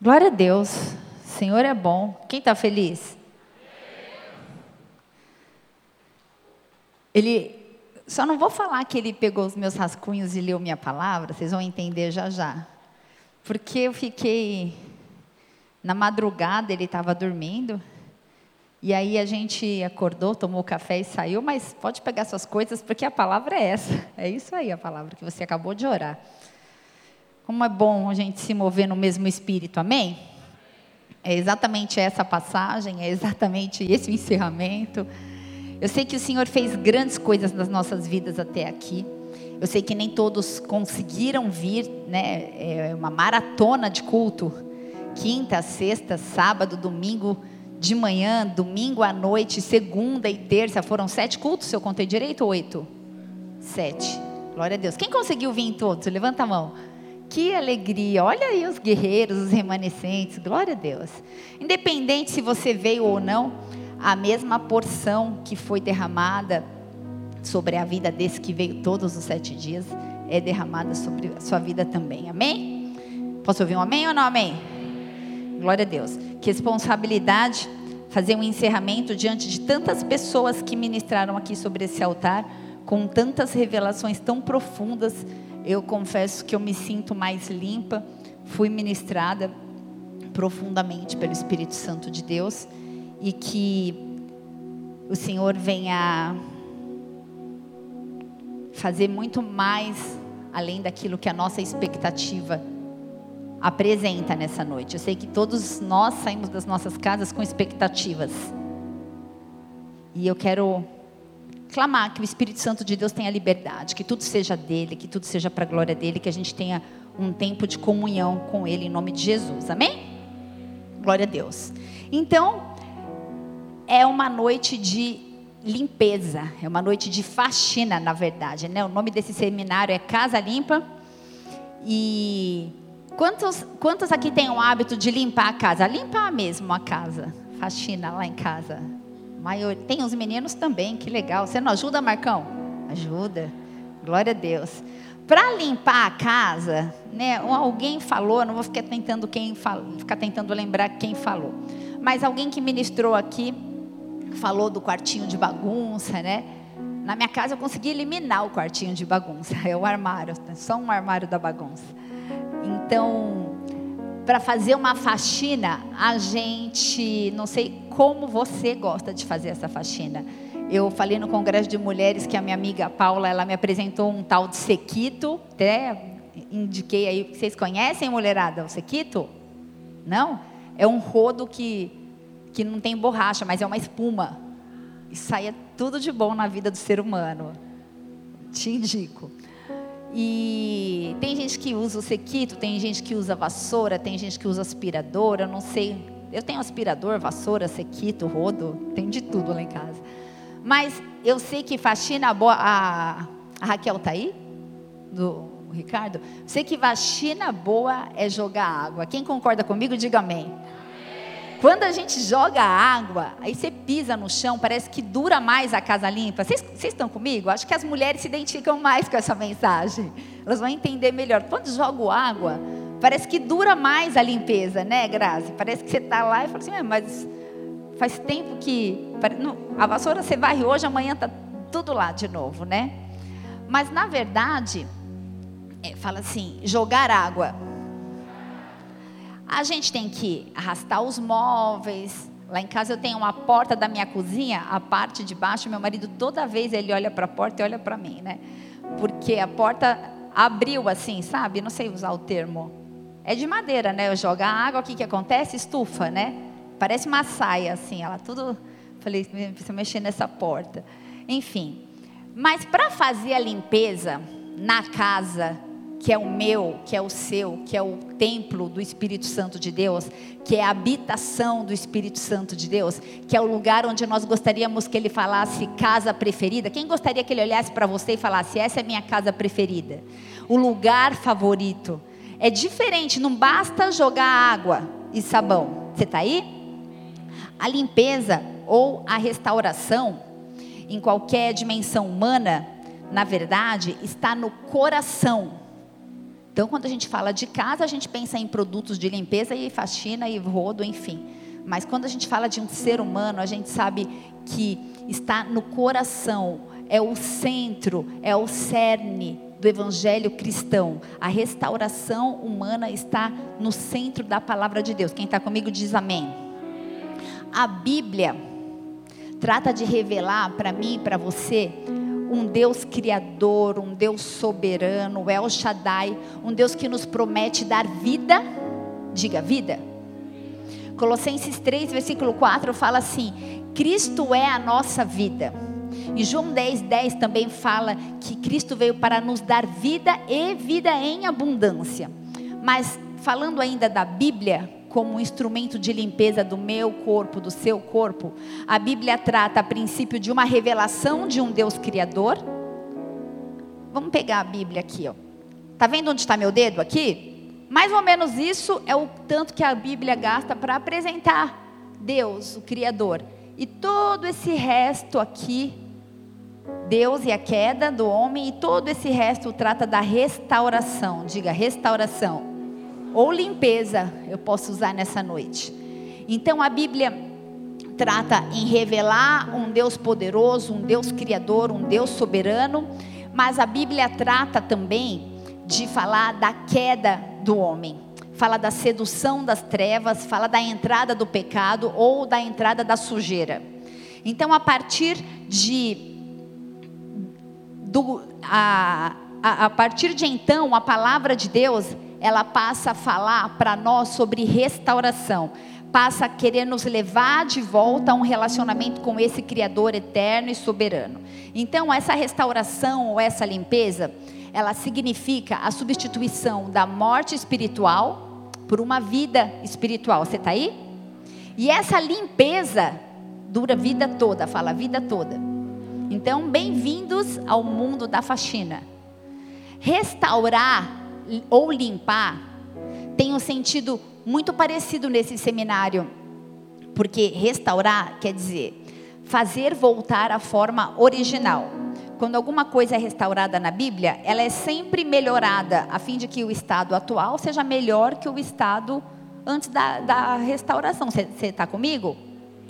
Glória a Deus. O Senhor é bom. Quem está feliz? Ele. Só não vou falar que ele pegou os meus rascunhos e leu minha palavra, vocês vão entender já já. Porque eu fiquei. Na madrugada ele estava dormindo. E aí a gente acordou, tomou café e saiu, mas pode pegar suas coisas, porque a palavra é essa. É isso aí a palavra que você acabou de orar. Como é bom a gente se mover no mesmo espírito, amém? É exatamente essa passagem, é exatamente esse encerramento. Eu sei que o Senhor fez grandes coisas nas nossas vidas até aqui. Eu sei que nem todos conseguiram vir, né? É uma maratona de culto. Quinta, sexta, sábado, domingo de manhã, domingo à noite, segunda e terça. Foram sete cultos, se eu contei direito, oito? Sete. Glória a Deus. Quem conseguiu vir em todos? Levanta a mão. Que alegria! Olha aí os guerreiros, os remanescentes, glória a Deus. Independente se você veio ou não, a mesma porção que foi derramada sobre a vida desse que veio todos os sete dias é derramada sobre a sua vida também. Amém? Posso ouvir um amém ou não amém? Glória a Deus. Que responsabilidade fazer um encerramento diante de tantas pessoas que ministraram aqui sobre esse altar, com tantas revelações tão profundas eu confesso que eu me sinto mais limpa, fui ministrada profundamente pelo Espírito Santo de Deus e que o Senhor venha fazer muito mais além daquilo que a nossa expectativa apresenta nessa noite. Eu sei que todos nós saímos das nossas casas com expectativas. E eu quero clamar que o Espírito Santo de Deus tenha liberdade, que tudo seja dele, que tudo seja para a glória dele, que a gente tenha um tempo de comunhão com ele em nome de Jesus. Amém? Glória a Deus. Então, é uma noite de limpeza, é uma noite de faxina, na verdade, né? O nome desse seminário é Casa Limpa. E quantos, quantos aqui têm o hábito de limpar a casa? Limpar mesmo a casa, faxina lá em casa. Maior... Tem os meninos também, que legal. Você não ajuda, Marcão? Ajuda. Glória a Deus. Para limpar a casa, né? Alguém falou, não vou ficar tentando quem ficar tentando lembrar quem falou, mas alguém que ministrou aqui falou do quartinho de bagunça, né? Na minha casa eu consegui eliminar o quartinho de bagunça, é o armário, só um armário da bagunça. Então, para fazer uma faxina, a gente, não sei como você gosta de fazer essa faxina. Eu falei no congresso de mulheres que a minha amiga Paula, ela me apresentou um tal de sequito, até indiquei aí, vocês conhecem mulherada, o sequito? Não? É um rodo que que não tem borracha, mas é uma espuma. E saia tudo de bom na vida do ser humano. Te indico. E tem gente que usa o sequito, tem gente que usa vassoura, tem gente que usa aspirador, eu não sei. Eu tenho aspirador, vassoura, sequito, rodo, tem de tudo lá em casa. Mas eu sei que faxina boa. A, a Raquel tá aí? Do Ricardo? Sei que faxina boa é jogar água. Quem concorda comigo, diga amém. Quando a gente joga água, aí você pisa no chão, parece que dura mais a casa limpa. Vocês, estão comigo? Acho que as mulheres se identificam mais com essa mensagem. Elas vão entender melhor. Quando jogo água, parece que dura mais a limpeza, né, Grazi? Parece que você está lá e fala assim, mas faz tempo que. A vassoura você varre hoje, amanhã está tudo lá de novo, né? Mas na verdade, é, fala assim, jogar água a gente tem que arrastar os móveis. Lá em casa eu tenho uma porta da minha cozinha, a parte de baixo, meu marido toda vez ele olha para a porta e olha para mim, né? Porque a porta abriu assim, sabe? Não sei usar o termo. É de madeira, né? Eu jogo a água, o que que acontece? Estufa, né? Parece uma saia assim, ela tudo Falei, precisa mexer nessa porta. Enfim. Mas para fazer a limpeza na casa, que é o meu, que é o seu, que é o templo do Espírito Santo de Deus, que é a habitação do Espírito Santo de Deus, que é o lugar onde nós gostaríamos que ele falasse casa preferida. Quem gostaria que ele olhasse para você e falasse: essa é minha casa preferida? O lugar favorito. É diferente, não basta jogar água e sabão. Você está aí? A limpeza ou a restauração, em qualquer dimensão humana, na verdade, está no coração Então, quando a gente fala de casa, a gente pensa em produtos de limpeza e faxina e rodo, enfim. Mas quando a gente fala de um ser humano, a gente sabe que está no coração, é o centro, é o cerne do evangelho cristão. A restauração humana está no centro da palavra de Deus. Quem está comigo diz amém. A Bíblia trata de revelar para mim e para você um Deus criador, um Deus soberano, El Shaddai, um Deus que nos promete dar vida, diga vida. Colossenses 3, versículo 4 fala assim: Cristo é a nossa vida. E João 10, 10 também fala que Cristo veio para nos dar vida e vida em abundância. Mas falando ainda da Bíblia, como um instrumento de limpeza do meu corpo, do seu corpo. A Bíblia trata a princípio de uma revelação de um Deus criador. Vamos pegar a Bíblia aqui, ó. Tá vendo onde está meu dedo aqui? Mais ou menos isso é o tanto que a Bíblia gasta para apresentar Deus, o criador. E todo esse resto aqui Deus e a queda do homem e todo esse resto trata da restauração. Diga restauração ou limpeza eu posso usar nessa noite. Então a Bíblia trata em revelar um Deus poderoso, um Deus criador, um Deus soberano, mas a Bíblia trata também de falar da queda do homem. Fala da sedução das trevas, fala da entrada do pecado ou da entrada da sujeira. Então, a partir de do, a, a, a partir de então, a palavra de Deus ela passa a falar para nós sobre restauração, passa a querer nos levar de volta a um relacionamento com esse Criador eterno e soberano. Então, essa restauração ou essa limpeza, ela significa a substituição da morte espiritual por uma vida espiritual. Você está aí? E essa limpeza dura a vida toda, fala a vida toda. Então, bem-vindos ao mundo da faxina. Restaurar ou limpar tem um sentido muito parecido nesse seminário, porque restaurar quer dizer fazer voltar à forma original. Quando alguma coisa é restaurada na Bíblia, ela é sempre melhorada, a fim de que o estado atual seja melhor que o estado antes da, da restauração. Você está comigo?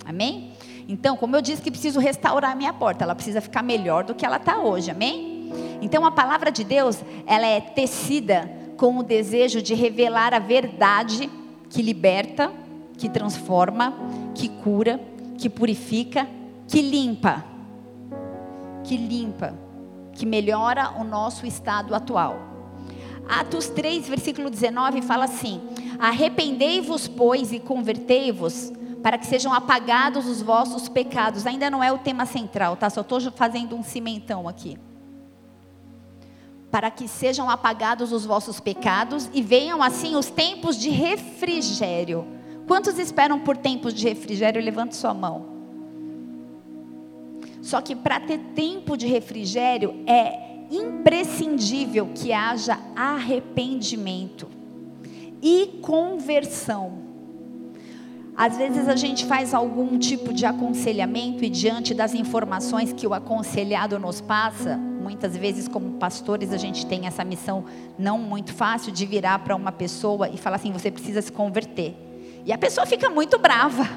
Amém? Então, como eu disse que preciso restaurar a minha porta, ela precisa ficar melhor do que ela está hoje. Amém? Então a palavra de Deus, ela é tecida com o desejo de revelar a verdade que liberta, que transforma, que cura, que purifica, que limpa. Que limpa, que melhora o nosso estado atual. Atos 3, versículo 19 fala assim: Arrependei-vos, pois, e convertei-vos, para que sejam apagados os vossos pecados. Ainda não é o tema central, tá? Só estou fazendo um cimentão aqui para que sejam apagados os vossos pecados e venham assim os tempos de refrigério. Quantos esperam por tempos de refrigério? Levante sua mão. Só que para ter tempo de refrigério é imprescindível que haja arrependimento e conversão. Às vezes a gente faz algum tipo de aconselhamento e diante das informações que o aconselhado nos passa, muitas vezes como pastores a gente tem essa missão não muito fácil de virar para uma pessoa e falar assim, você precisa se converter. E a pessoa fica muito brava.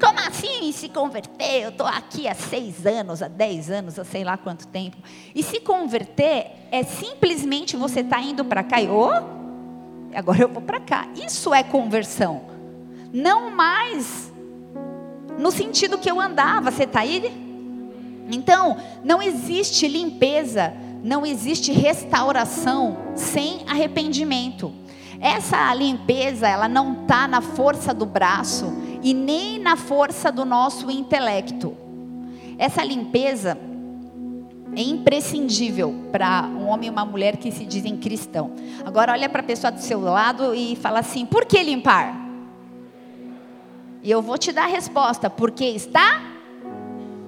Como assim se converter? Eu estou aqui há seis anos, há dez anos, há sei lá quanto tempo. E se converter é simplesmente você estar tá indo para cá e, oh, agora eu vou para cá. Isso é conversão não mais no sentido que eu andava. Você está aí? Então, não existe limpeza, não existe restauração sem arrependimento. Essa limpeza, ela não está na força do braço e nem na força do nosso intelecto. Essa limpeza é imprescindível para um homem e uma mulher que se dizem cristão. Agora olha para a pessoa do seu lado e fala assim: por que limpar? E eu vou te dar a resposta, porque está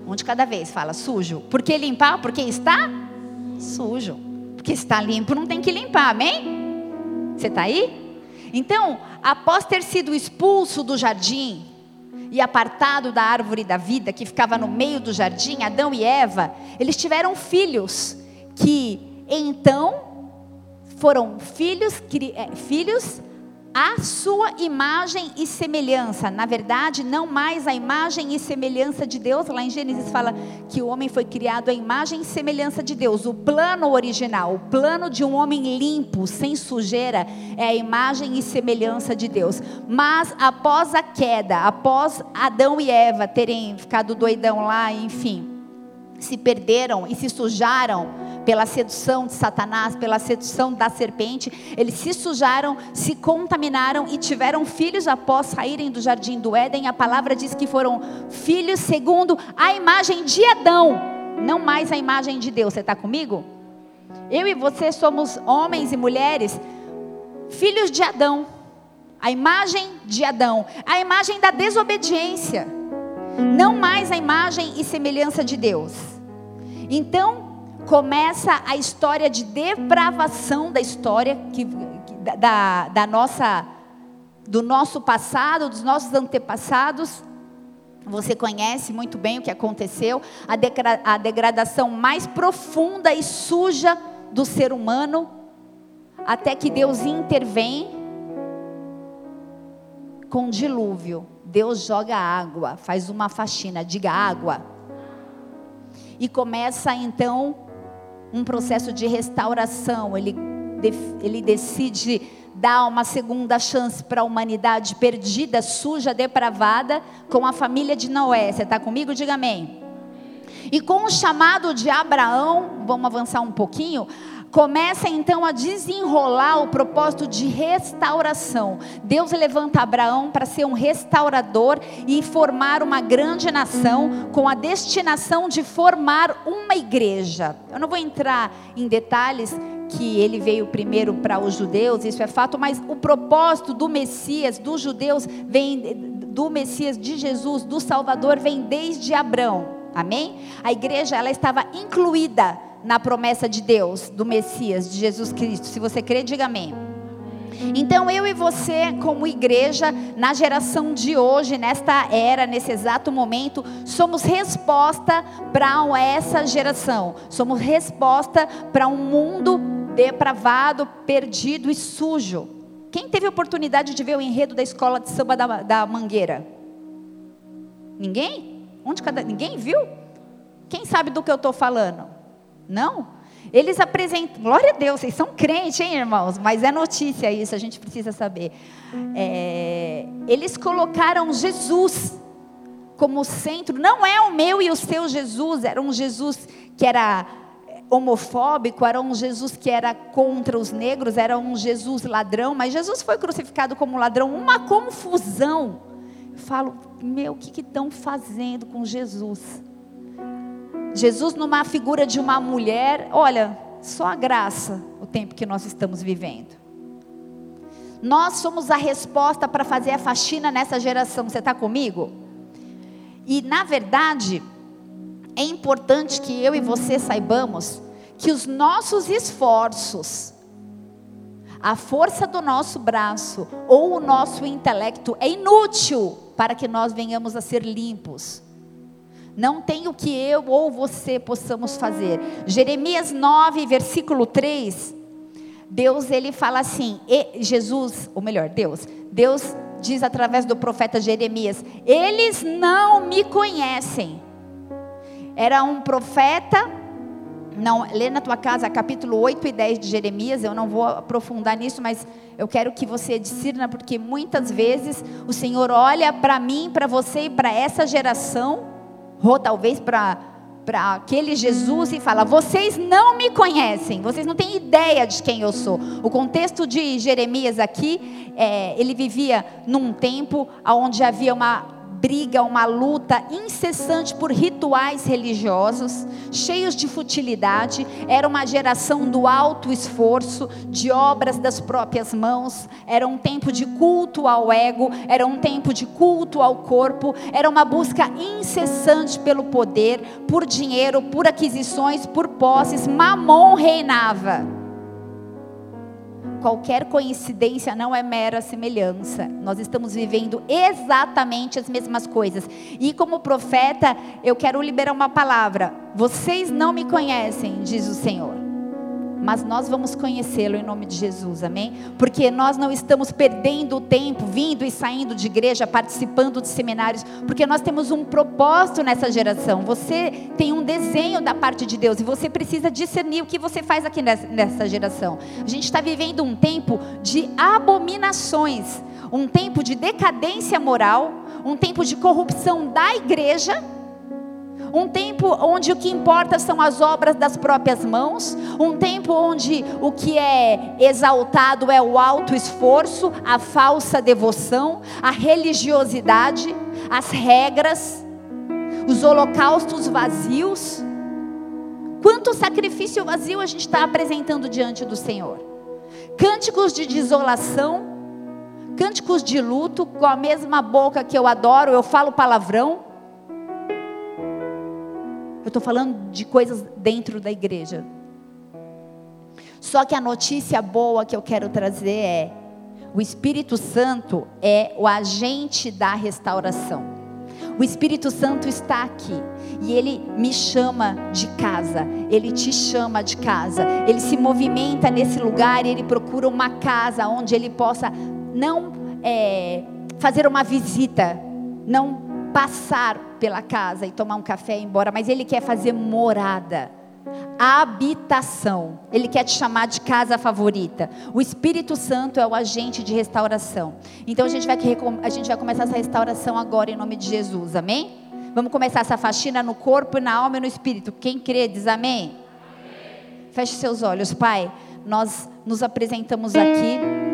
um de cada vez, fala sujo. Por que limpar? Porque está sujo. Porque está limpo, não tem que limpar, amém? Você está aí? Então, após ter sido expulso do jardim e apartado da árvore da vida que ficava no meio do jardim, Adão e Eva, eles tiveram filhos que então foram filhos, é, filhos a sua imagem e semelhança. Na verdade, não mais a imagem e semelhança de Deus. Lá em Gênesis fala que o homem foi criado à imagem e semelhança de Deus. O plano original, o plano de um homem limpo, sem sujeira, é a imagem e semelhança de Deus. Mas após a queda, após Adão e Eva terem ficado doidão lá, enfim, se perderam e se sujaram pela sedução de Satanás, pela sedução da serpente, eles se sujaram, se contaminaram e tiveram filhos após saírem do jardim do Éden. A palavra diz que foram filhos segundo a imagem de Adão, não mais a imagem de Deus. Você está comigo? Eu e você somos homens e mulheres, filhos de Adão, a imagem de Adão, a imagem da desobediência, não mais a imagem e semelhança de Deus. Então, começa a história de depravação da história que, da, da nossa, do nosso passado, dos nossos antepassados. Você conhece muito bem o que aconteceu, a, degra, a degradação mais profunda e suja do ser humano, até que Deus intervém com dilúvio. Deus joga água, faz uma faxina, diga água. E começa então um processo de restauração, ele, ele decide dar uma segunda chance para a humanidade perdida, suja, depravada, com a família de Noé. Você está comigo? Diga amém. E com o chamado de Abraão, vamos avançar um pouquinho começa então a desenrolar o propósito de restauração. Deus levanta Abraão para ser um restaurador e formar uma grande nação com a destinação de formar uma igreja. Eu não vou entrar em detalhes que ele veio primeiro para os judeus, isso é fato, mas o propósito do Messias, dos judeus, vem do Messias de Jesus, do Salvador, vem desde Abraão. Amém? A igreja ela estava incluída na promessa de Deus, do Messias, de Jesus Cristo. Se você crê, diga amém. Então eu e você, como igreja, na geração de hoje, nesta era, nesse exato momento, somos resposta para essa geração. Somos resposta para um mundo depravado, perdido e sujo. Quem teve oportunidade de ver o enredo da escola de samba da, da Mangueira? Ninguém? Onde cada, ninguém viu? Quem sabe do que eu estou falando? Não. Eles apresentam, glória a Deus, vocês são crentes, hein, irmãos? Mas é notícia isso, a gente precisa saber. É, eles colocaram Jesus como centro, não é o meu e o seu Jesus, era um Jesus que era homofóbico, era um Jesus que era contra os negros, era um Jesus ladrão, mas Jesus foi crucificado como ladrão, uma confusão. Eu falo, meu, o que estão fazendo com Jesus? Jesus numa figura de uma mulher, olha, só a graça o tempo que nós estamos vivendo. Nós somos a resposta para fazer a faxina nessa geração. Você está comigo? E na verdade, é importante que eu e você saibamos que os nossos esforços, a força do nosso braço ou o nosso intelecto é inútil para que nós venhamos a ser limpos. Não tem o que eu ou você possamos fazer. Jeremias 9, versículo 3. Deus ele fala assim, Jesus, ou melhor, Deus, Deus diz através do profeta Jeremias: Eles não me conhecem. Era um profeta, não, lê na tua casa capítulo 8 e 10 de Jeremias, eu não vou aprofundar nisso, mas eu quero que você discirna, porque muitas vezes o Senhor olha para mim, para você e para essa geração ou talvez para para aquele Jesus e fala: Vocês não me conhecem, vocês não têm ideia de quem eu sou. O contexto de Jeremias aqui, é, ele vivia num tempo onde havia uma briga, uma luta incessante por rituais religiosos, cheios de futilidade. Era uma geração do alto esforço, de obras das próprias mãos. Era um tempo de culto ao ego, era um tempo de culto ao corpo. Era uma busca incessante pelo poder, por dinheiro, por aquisições, por posses. Mamon reinava qualquer coincidência não é mera semelhança. Nós estamos vivendo exatamente as mesmas coisas. E como profeta, eu quero liberar uma palavra. Vocês não me conhecem, diz o Senhor. Mas nós vamos conhecê-lo em nome de Jesus, amém? Porque nós não estamos perdendo o tempo vindo e saindo de igreja, participando de seminários, porque nós temos um propósito nessa geração. Você tem um desenho da parte de Deus e você precisa discernir o que você faz aqui nessa geração. A gente está vivendo um tempo de abominações, um tempo de decadência moral, um tempo de corrupção da igreja um tempo onde o que importa são as obras das próprias mãos, um tempo onde o que é exaltado é o alto esforço, a falsa devoção, a religiosidade, as regras, os holocaustos vazios. Quanto sacrifício vazio a gente está apresentando diante do Senhor? Cânticos de desolação, cânticos de luto, com a mesma boca que eu adoro, eu falo palavrão. Eu estou falando de coisas dentro da igreja. Só que a notícia boa que eu quero trazer é: o Espírito Santo é o agente da restauração. O Espírito Santo está aqui e ele me chama de casa, ele te chama de casa, ele se movimenta nesse lugar e ele procura uma casa onde ele possa não é, fazer uma visita, não passar pela casa e tomar um café e ir embora, mas Ele quer fazer morada, habitação. Ele quer te chamar de casa favorita. O Espírito Santo é o agente de restauração. Então a gente vai, a gente vai começar essa restauração agora em nome de Jesus, amém? Vamos começar essa faxina no corpo, na alma e no espírito. Quem crê, diz amém? amém. Feche seus olhos, Pai. Nós nos apresentamos aqui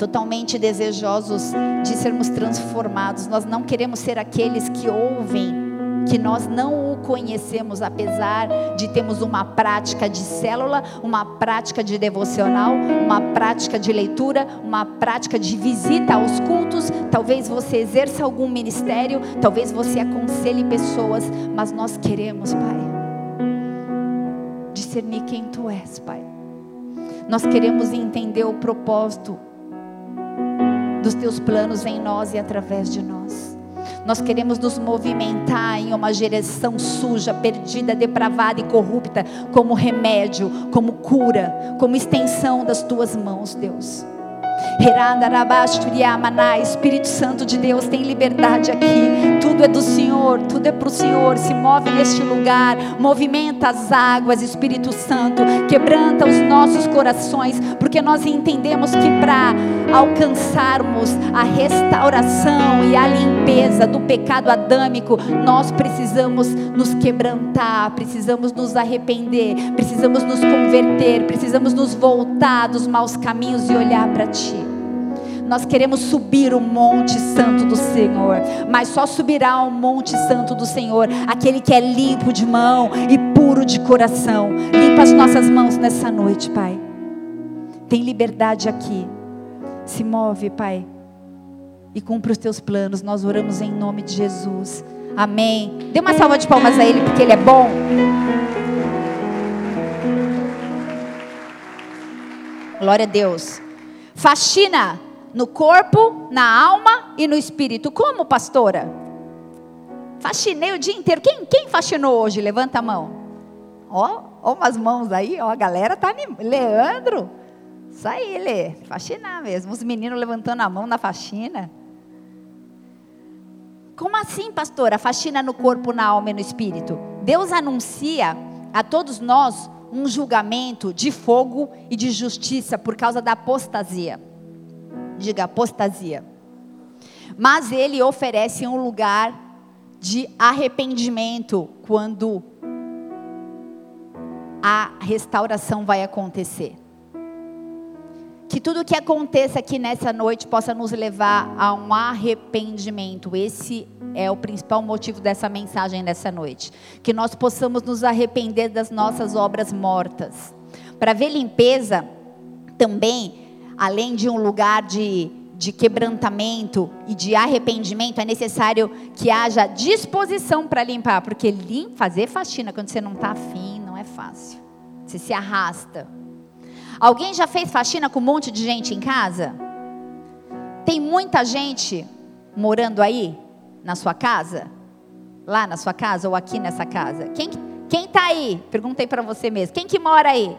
totalmente desejosos de sermos transformados. Nós não queremos ser aqueles que ouvem que nós não o conhecemos, apesar de termos uma prática de célula, uma prática de devocional, uma prática de leitura, uma prática de visita aos cultos. Talvez você exerça algum ministério, talvez você aconselhe pessoas, mas nós queremos, Pai, discernir quem Tu és, Pai. Nós queremos entender o propósito dos teus planos em nós e através de nós. Nós queremos nos movimentar em uma geração suja, perdida, depravada e corrupta, como remédio, como cura, como extensão das tuas mãos, Deus. Espírito Santo de Deus, tem liberdade aqui. Tudo é do Senhor, tudo é para o Senhor. Se move neste lugar, movimenta as águas, Espírito Santo, quebranta os nossos corações, porque nós entendemos que para alcançarmos a restauração e a limpeza do pecado adâmico, nós precisamos nos quebrantar, precisamos nos arrepender, precisamos nos converter, precisamos nos voltar dos maus caminhos e olhar para Ti. Nós queremos subir o monte santo do Senhor, mas só subirá ao monte santo do Senhor aquele que é limpo de mão e puro de coração. Limpa as nossas mãos nessa noite, Pai. Tem liberdade aqui. Se move, Pai, e cumpre os teus planos. Nós oramos em nome de Jesus. Amém. Dê uma salva de palmas a Ele, porque Ele é bom. Glória a Deus. Faxina no corpo, na alma e no espírito. Como, pastora? Faxinei o dia inteiro. Quem, quem faxinou hoje? Levanta a mão. Ó, ó umas mãos aí, ó, a galera tá animada. Leandro, isso aí, Lê, faxinar mesmo. Os meninos levantando a mão na faxina. Como assim, pastora? Faxina no corpo, na alma e no espírito. Deus anuncia a todos nós um julgamento de fogo e de justiça por causa da apostasia diga apostasia. Mas ele oferece um lugar de arrependimento quando a restauração vai acontecer. Que tudo que aconteça aqui nessa noite possa nos levar a um arrependimento. Esse é o principal motivo dessa mensagem nessa noite. Que nós possamos nos arrepender das nossas obras mortas. Para ver limpeza, também além de um lugar de, de quebrantamento e de arrependimento, é necessário que haja disposição para limpar, porque lim, fazer faxina quando você não está afim não é fácil. Você se arrasta. Alguém já fez faxina com um monte de gente em casa? Tem muita gente morando aí na sua casa? Lá na sua casa ou aqui nessa casa? Quem quem está aí? Perguntei para você mesmo. Quem que mora aí?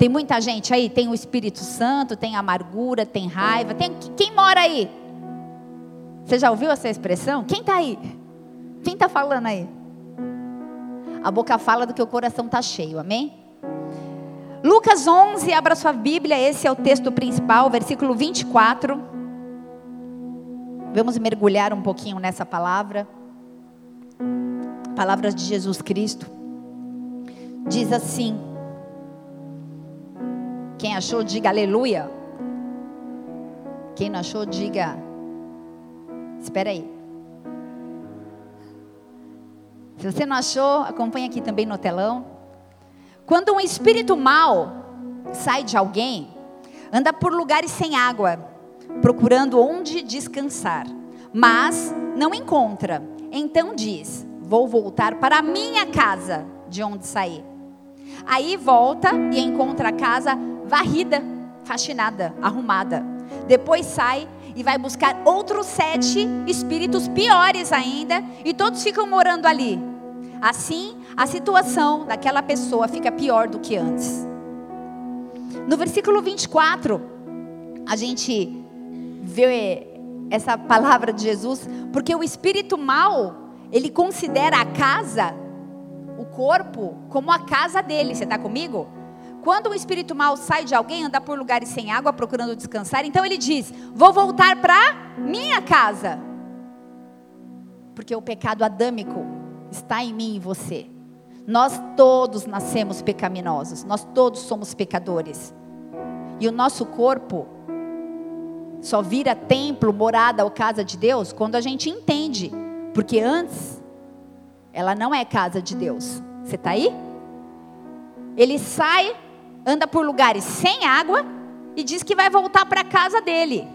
Tem muita gente aí, tem o Espírito Santo, tem amargura, tem raiva. Tem quem mora aí? Você já ouviu essa expressão? Quem está aí? Quem está falando aí? A boca fala do que o coração está cheio, amém? Lucas 11, abra sua Bíblia, esse é o texto principal, versículo 24. Vamos mergulhar um pouquinho nessa palavra. Palavras de Jesus Cristo. Diz assim: quem achou, diga aleluia. Quem não achou, diga. Espera aí. Se você não achou, acompanhe aqui também no telão. Quando um espírito mau sai de alguém, anda por lugares sem água, procurando onde descansar, mas não encontra. Então diz: Vou voltar para a minha casa, de onde saí. Aí volta e encontra a casa varrida, faxinada, arrumada. Depois sai e vai buscar outros sete espíritos piores ainda, e todos ficam morando ali. Assim, a situação daquela pessoa fica pior do que antes. No versículo 24, a gente vê essa palavra de Jesus, porque o espírito mal, ele considera a casa, o corpo, como a casa dele. Você está comigo? Quando o espírito mal sai de alguém, anda por lugares sem água, procurando descansar, então ele diz: Vou voltar para minha casa. Porque o pecado adâmico está em mim e você. Nós todos nascemos pecaminosos, nós todos somos pecadores. E o nosso corpo só vira templo, morada ou casa de Deus quando a gente entende. Porque antes, ela não é casa de Deus. Você está aí? Ele sai anda por lugares sem água e diz que vai voltar para a casa dele.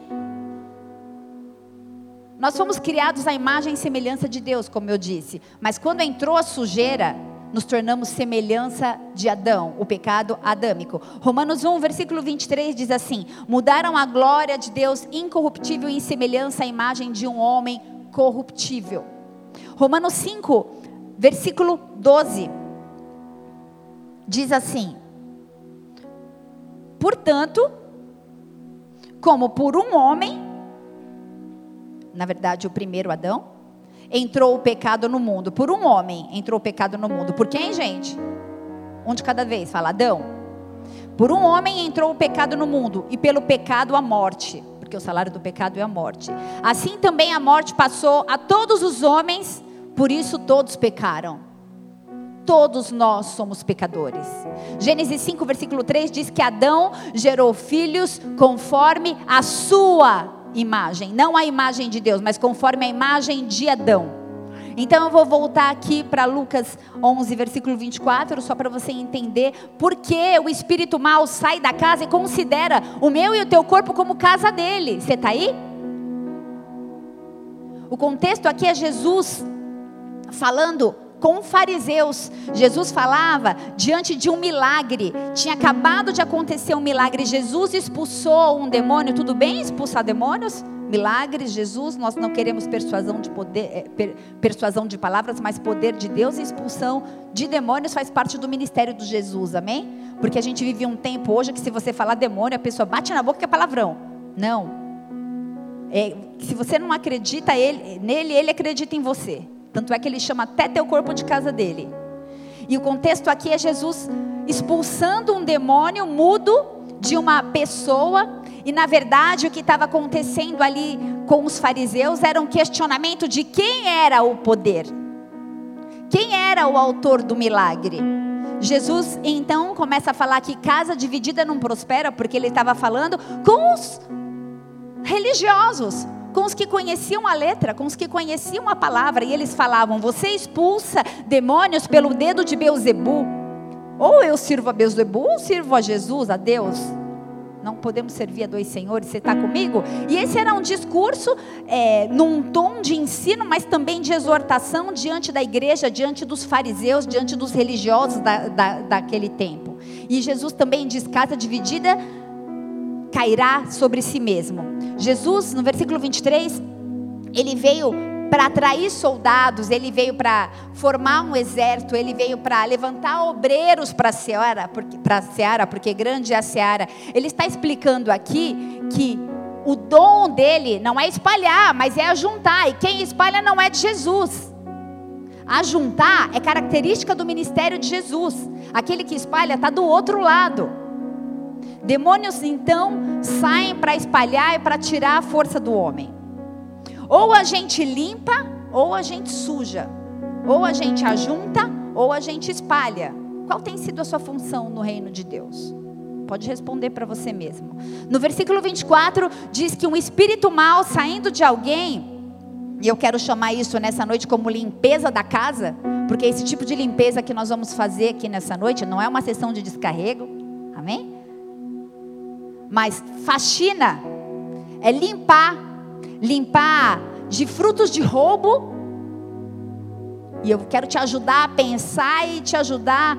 Nós fomos criados à imagem e semelhança de Deus, como eu disse, mas quando entrou a sujeira, nos tornamos semelhança de Adão, o pecado adâmico. Romanos 1, versículo 23 diz assim: Mudaram a glória de Deus incorruptível em semelhança à imagem de um homem corruptível. Romanos 5, versículo 12 diz assim: Portanto, como por um homem, na verdade o primeiro Adão, entrou o pecado no mundo. Por um homem entrou o pecado no mundo. Por quem, gente? Um de cada vez, fala Adão. Por um homem entrou o pecado no mundo, e pelo pecado a morte, porque o salário do pecado é a morte. Assim também a morte passou a todos os homens, por isso todos pecaram. Todos nós somos pecadores. Gênesis 5, versículo 3 diz que Adão gerou filhos conforme a sua imagem, não a imagem de Deus, mas conforme a imagem de Adão. Então eu vou voltar aqui para Lucas 11, versículo 24, só para você entender por que o espírito mal sai da casa e considera o meu e o teu corpo como casa dele. Você está aí? O contexto aqui é Jesus falando com fariseus. Jesus falava diante de um milagre. Tinha acabado de acontecer um milagre. Jesus expulsou um demônio. Tudo bem expulsar demônios? Milagres, Jesus, nós não queremos persuasão de poder, per, persuasão de palavras, mas poder de Deus e expulsão de demônios faz parte do ministério de Jesus, amém? Porque a gente vive um tempo hoje que se você falar demônio, a pessoa bate na boca que é palavrão. Não. É, se você não acredita ele, nele, ele acredita em você. Tanto é que ele chama até teu corpo de casa dele. E o contexto aqui é Jesus expulsando um demônio mudo de uma pessoa. E na verdade o que estava acontecendo ali com os fariseus era um questionamento de quem era o poder. Quem era o autor do milagre? Jesus então começa a falar que casa dividida não prospera, porque ele estava falando com os religiosos, com os que conheciam a letra, com os que conheciam a palavra, e eles falavam: Você expulsa demônios pelo dedo de Beuzebu. Ou eu sirvo a Beuzebu, ou sirvo a Jesus, a Deus. Não podemos servir a dois senhores, você está comigo? E esse era um discurso é, num tom de ensino, mas também de exortação diante da igreja, diante dos fariseus, diante dos religiosos da, da, daquele tempo. E Jesus também diz: casa dividida cairá sobre si mesmo. Jesus, no versículo 23, ele veio para atrair soldados, ele veio para formar um exército, ele veio para levantar obreiros para a seara, porque, seara, porque grande é a seara. Ele está explicando aqui que o dom dele não é espalhar, mas é ajuntar, e quem espalha não é de Jesus. Ajuntar é característica do ministério de Jesus. Aquele que espalha está do outro lado. Demônios então saem para espalhar e para tirar a força do homem. Ou a gente limpa, ou a gente suja. Ou a gente ajunta, ou a gente espalha. Qual tem sido a sua função no reino de Deus? Pode responder para você mesmo. No versículo 24 diz que um espírito mal saindo de alguém, e eu quero chamar isso nessa noite como limpeza da casa, porque esse tipo de limpeza que nós vamos fazer aqui nessa noite não é uma sessão de descarrego, amém? Mas faxina é limpar limpar de frutos de roubo. E eu quero te ajudar a pensar e te ajudar,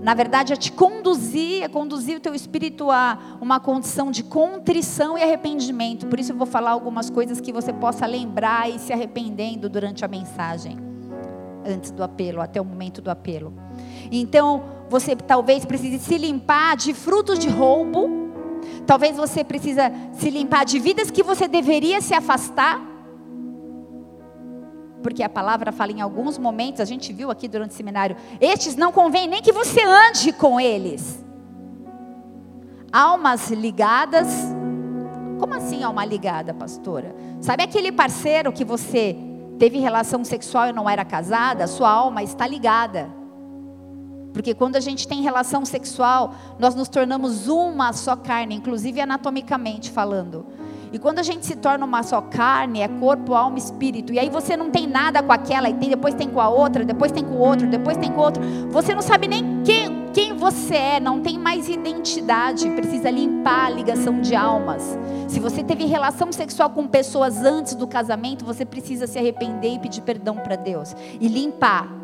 na verdade, a te conduzir, a conduzir o teu espírito a uma condição de contrição e arrependimento. Por isso eu vou falar algumas coisas que você possa lembrar e se arrependendo durante a mensagem, antes do apelo, até o momento do apelo. Então, você talvez precise se limpar de frutos de roubo Talvez você precisa se limpar de vidas que você deveria se afastar. Porque a palavra fala em alguns momentos, a gente viu aqui durante o seminário, estes não convém nem que você ande com eles. Almas ligadas. Como assim alma ligada, pastora? Sabe aquele parceiro que você teve relação sexual e não era casada? Sua alma está ligada. Porque quando a gente tem relação sexual, nós nos tornamos uma só carne, inclusive anatomicamente falando. E quando a gente se torna uma só carne, é corpo, alma, espírito. E aí você não tem nada com aquela, e tem, depois tem com a outra, depois tem com o outro, depois tem com o outro. Você não sabe nem quem, quem você é, não tem mais identidade. Precisa limpar a ligação de almas. Se você teve relação sexual com pessoas antes do casamento, você precisa se arrepender e pedir perdão para Deus. E limpar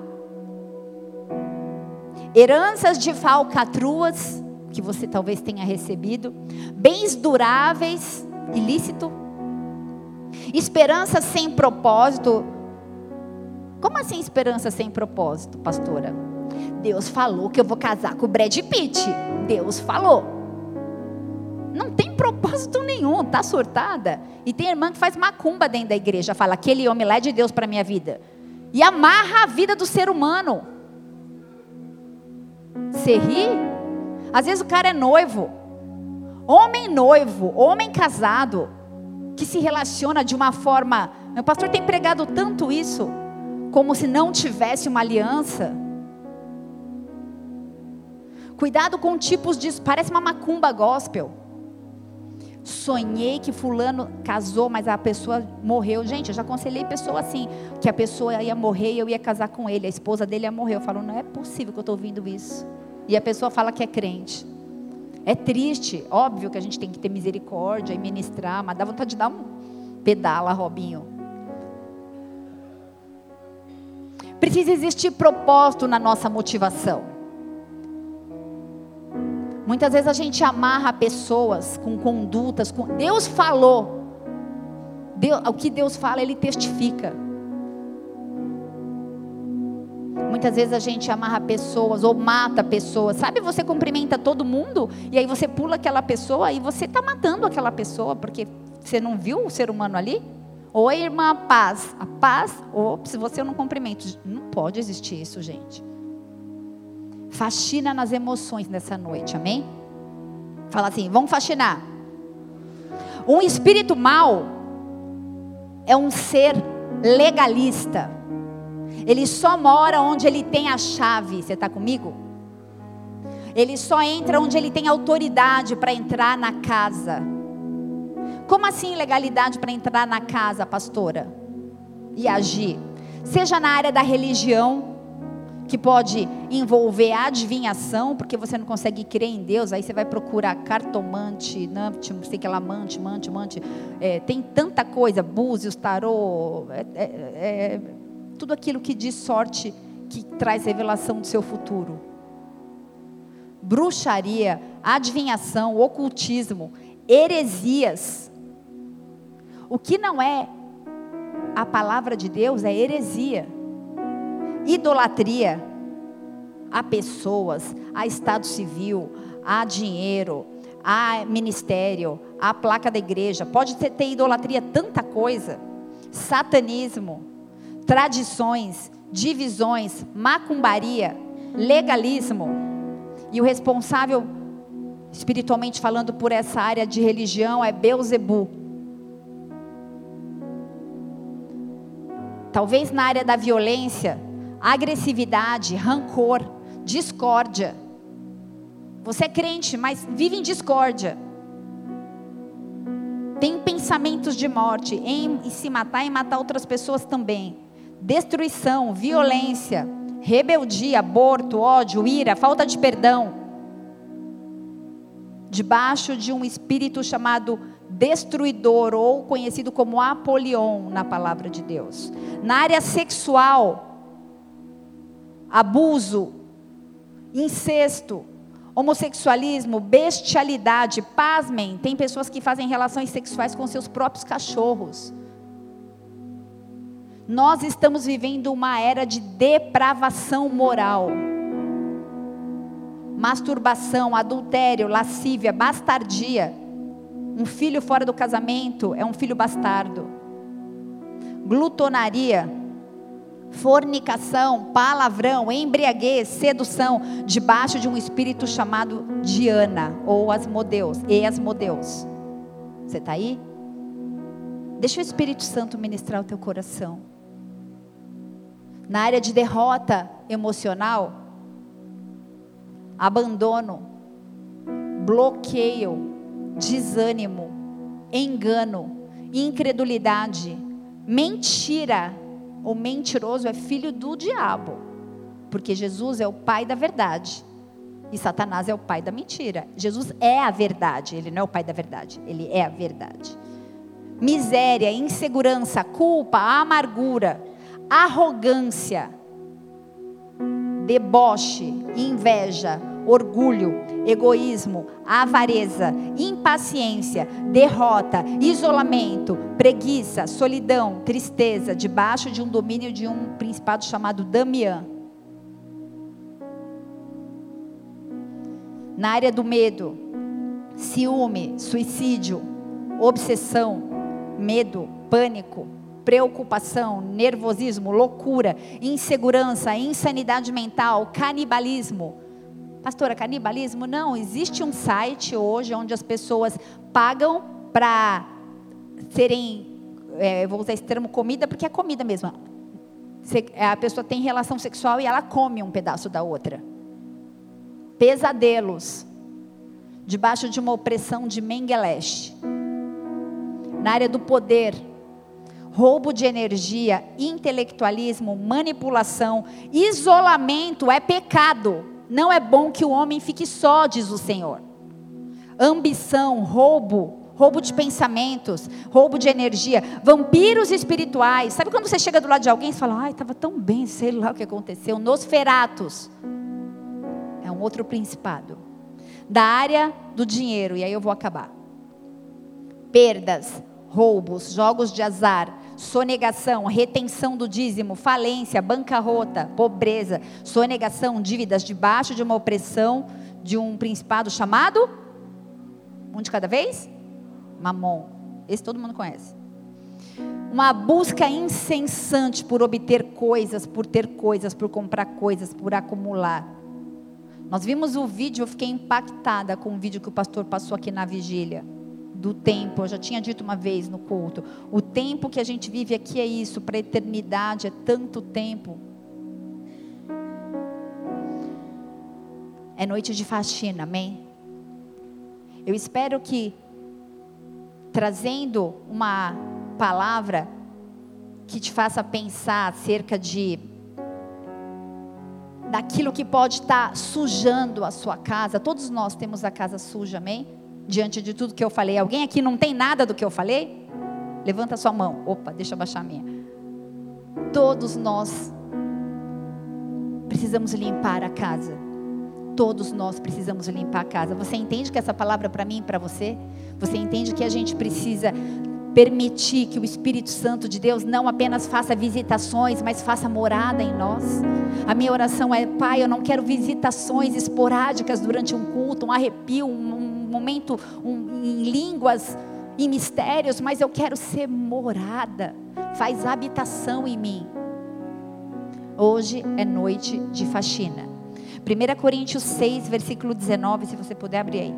heranças de falcatruas que você talvez tenha recebido, bens duráveis, ilícito, esperança sem propósito. Como assim esperança sem propósito, pastora? Deus falou que eu vou casar com o Brad Pitt. Deus falou. Não tem propósito nenhum, tá surtada? E tem irmã que faz macumba dentro da igreja, fala: aquele homem lá é de Deus para minha vida. E amarra a vida do ser humano. Você ri? Às vezes o cara é noivo, homem noivo, homem casado, que se relaciona de uma forma. Meu pastor tem pregado tanto isso, como se não tivesse uma aliança. Cuidado com tipos de. Parece uma macumba gospel. Sonhei que fulano casou, mas a pessoa morreu. Gente, eu já aconselhei pessoa assim, que a pessoa ia morrer e eu ia casar com ele, a esposa dele ia morrer. Eu falo, não é possível que eu estou ouvindo isso. E a pessoa fala que é crente. É triste, óbvio que a gente tem que ter misericórdia e ministrar, mas dá vontade de dar um pedala, Robinho. Precisa existir propósito na nossa motivação. Muitas vezes a gente amarra pessoas com condutas. Com... Deus falou. Deus, o que Deus fala, Ele testifica. Muitas vezes a gente amarra pessoas ou mata pessoas. Sabe, você cumprimenta todo mundo e aí você pula aquela pessoa e você está matando aquela pessoa porque você não viu o ser humano ali? Oi, irmã, paz. A paz, ou se você não cumprimenta. Não pode existir isso, gente. Faxina nas emoções nessa noite, amém? Fala assim, vamos faxinar. Um espírito mau é um ser legalista. Ele só mora onde ele tem a chave. Você está comigo? Ele só entra onde ele tem autoridade para entrar na casa. Como assim legalidade para entrar na casa, pastora? E agir? Seja na área da religião, que pode envolver adivinhação, porque você não consegue crer em Deus, aí você vai procurar cartomante, não sei que lá, mante, mante, mante. É, tem tanta coisa, búzios, tarô, é, é, é tudo aquilo que diz sorte, que traz revelação do seu futuro. Bruxaria, adivinhação, ocultismo, heresias. O que não é a palavra de Deus é heresia. Idolatria a pessoas, a estado civil, a dinheiro, a ministério, a placa da igreja. Pode ter, ter idolatria tanta coisa. Satanismo, tradições, divisões, macumbaria, legalismo. E o responsável espiritualmente falando por essa área de religião é Beuzebu. Talvez na área da violência, agressividade, rancor, discórdia. Você é crente, mas vive em discórdia. Tem pensamentos de morte, em, em se matar e matar outras pessoas também. Destruição, violência, rebeldia, aborto, ódio, ira, falta de perdão. Debaixo de um espírito chamado destruidor ou conhecido como Apolion na palavra de Deus. Na área sexual, abuso, incesto, homossexualismo, bestialidade, pasmem, tem pessoas que fazem relações sexuais com seus próprios cachorros. Nós estamos vivendo uma era de depravação moral. Masturbação, adultério, lascívia, bastardia. Um filho fora do casamento é um filho bastardo. Glutonaria, fornicação, palavrão, embriaguez, sedução, debaixo de um espírito chamado Diana, ou Asmodeus, e Asmodeus. Você está aí? Deixa o Espírito Santo ministrar o teu coração. Na área de derrota emocional, abandono, bloqueio, desânimo, engano, incredulidade, mentira, o mentiroso é filho do diabo, porque Jesus é o pai da verdade e Satanás é o pai da mentira. Jesus é a verdade, ele não é o pai da verdade, ele é a verdade. Miséria, insegurança, culpa, amargura, arrogância, deboche, inveja, orgulho, egoísmo, avareza, impaciência, derrota, isolamento, preguiça, solidão, tristeza, debaixo de um domínio de um principado chamado Damian. Na área do medo, ciúme, suicídio, obsessão, medo, pânico, preocupação, nervosismo, loucura, insegurança, insanidade mental, canibalismo, Pastora, canibalismo? Não, existe um site hoje onde as pessoas pagam para serem, é, vou usar esse termo comida, porque é comida mesmo. A pessoa tem relação sexual e ela come um pedaço da outra. Pesadelos, debaixo de uma opressão de Mengelesh. Na área do poder, roubo de energia, intelectualismo, manipulação, isolamento é pecado. Não é bom que o homem fique só, diz o Senhor. Ambição, roubo, roubo de pensamentos, roubo de energia, vampiros espirituais. Sabe quando você chega do lado de alguém e fala, ai, estava tão bem, sei lá o que aconteceu. Nosferatos. É um outro principado. Da área do dinheiro, e aí eu vou acabar. Perdas, roubos, jogos de azar, sonegação, retenção do dízimo, falência, bancarrota, pobreza, sonegação, dívidas debaixo de uma opressão de um principado chamado um de cada vez? Mamon. Esse todo mundo conhece. Uma busca incessante por obter coisas, por ter coisas, por comprar coisas, por acumular. Nós vimos o vídeo, eu fiquei impactada com o vídeo que o pastor passou aqui na vigília do tempo. Eu já tinha dito uma vez no culto. O tempo que a gente vive aqui é isso, para a eternidade é tanto tempo. É noite de faxina, amém? Eu espero que, trazendo uma palavra que te faça pensar acerca de daquilo que pode estar sujando a sua casa. Todos nós temos a casa suja, amém? Diante de tudo que eu falei. Alguém aqui não tem nada do que eu falei? Levanta sua mão. Opa, deixa eu baixar a minha. Todos nós precisamos limpar a casa. Todos nós precisamos limpar a casa. Você entende que essa palavra para mim e para você? Você entende que a gente precisa permitir que o Espírito Santo de Deus não apenas faça visitações, mas faça morada em nós. A minha oração é, Pai, eu não quero visitações esporádicas durante um culto, um arrepio, um, momento um, em línguas, em mistérios, mas eu quero ser morada. Faz habitação em mim. Hoje é noite de faxina. 1 Coríntios 6, versículo 19, se você puder abrir aí.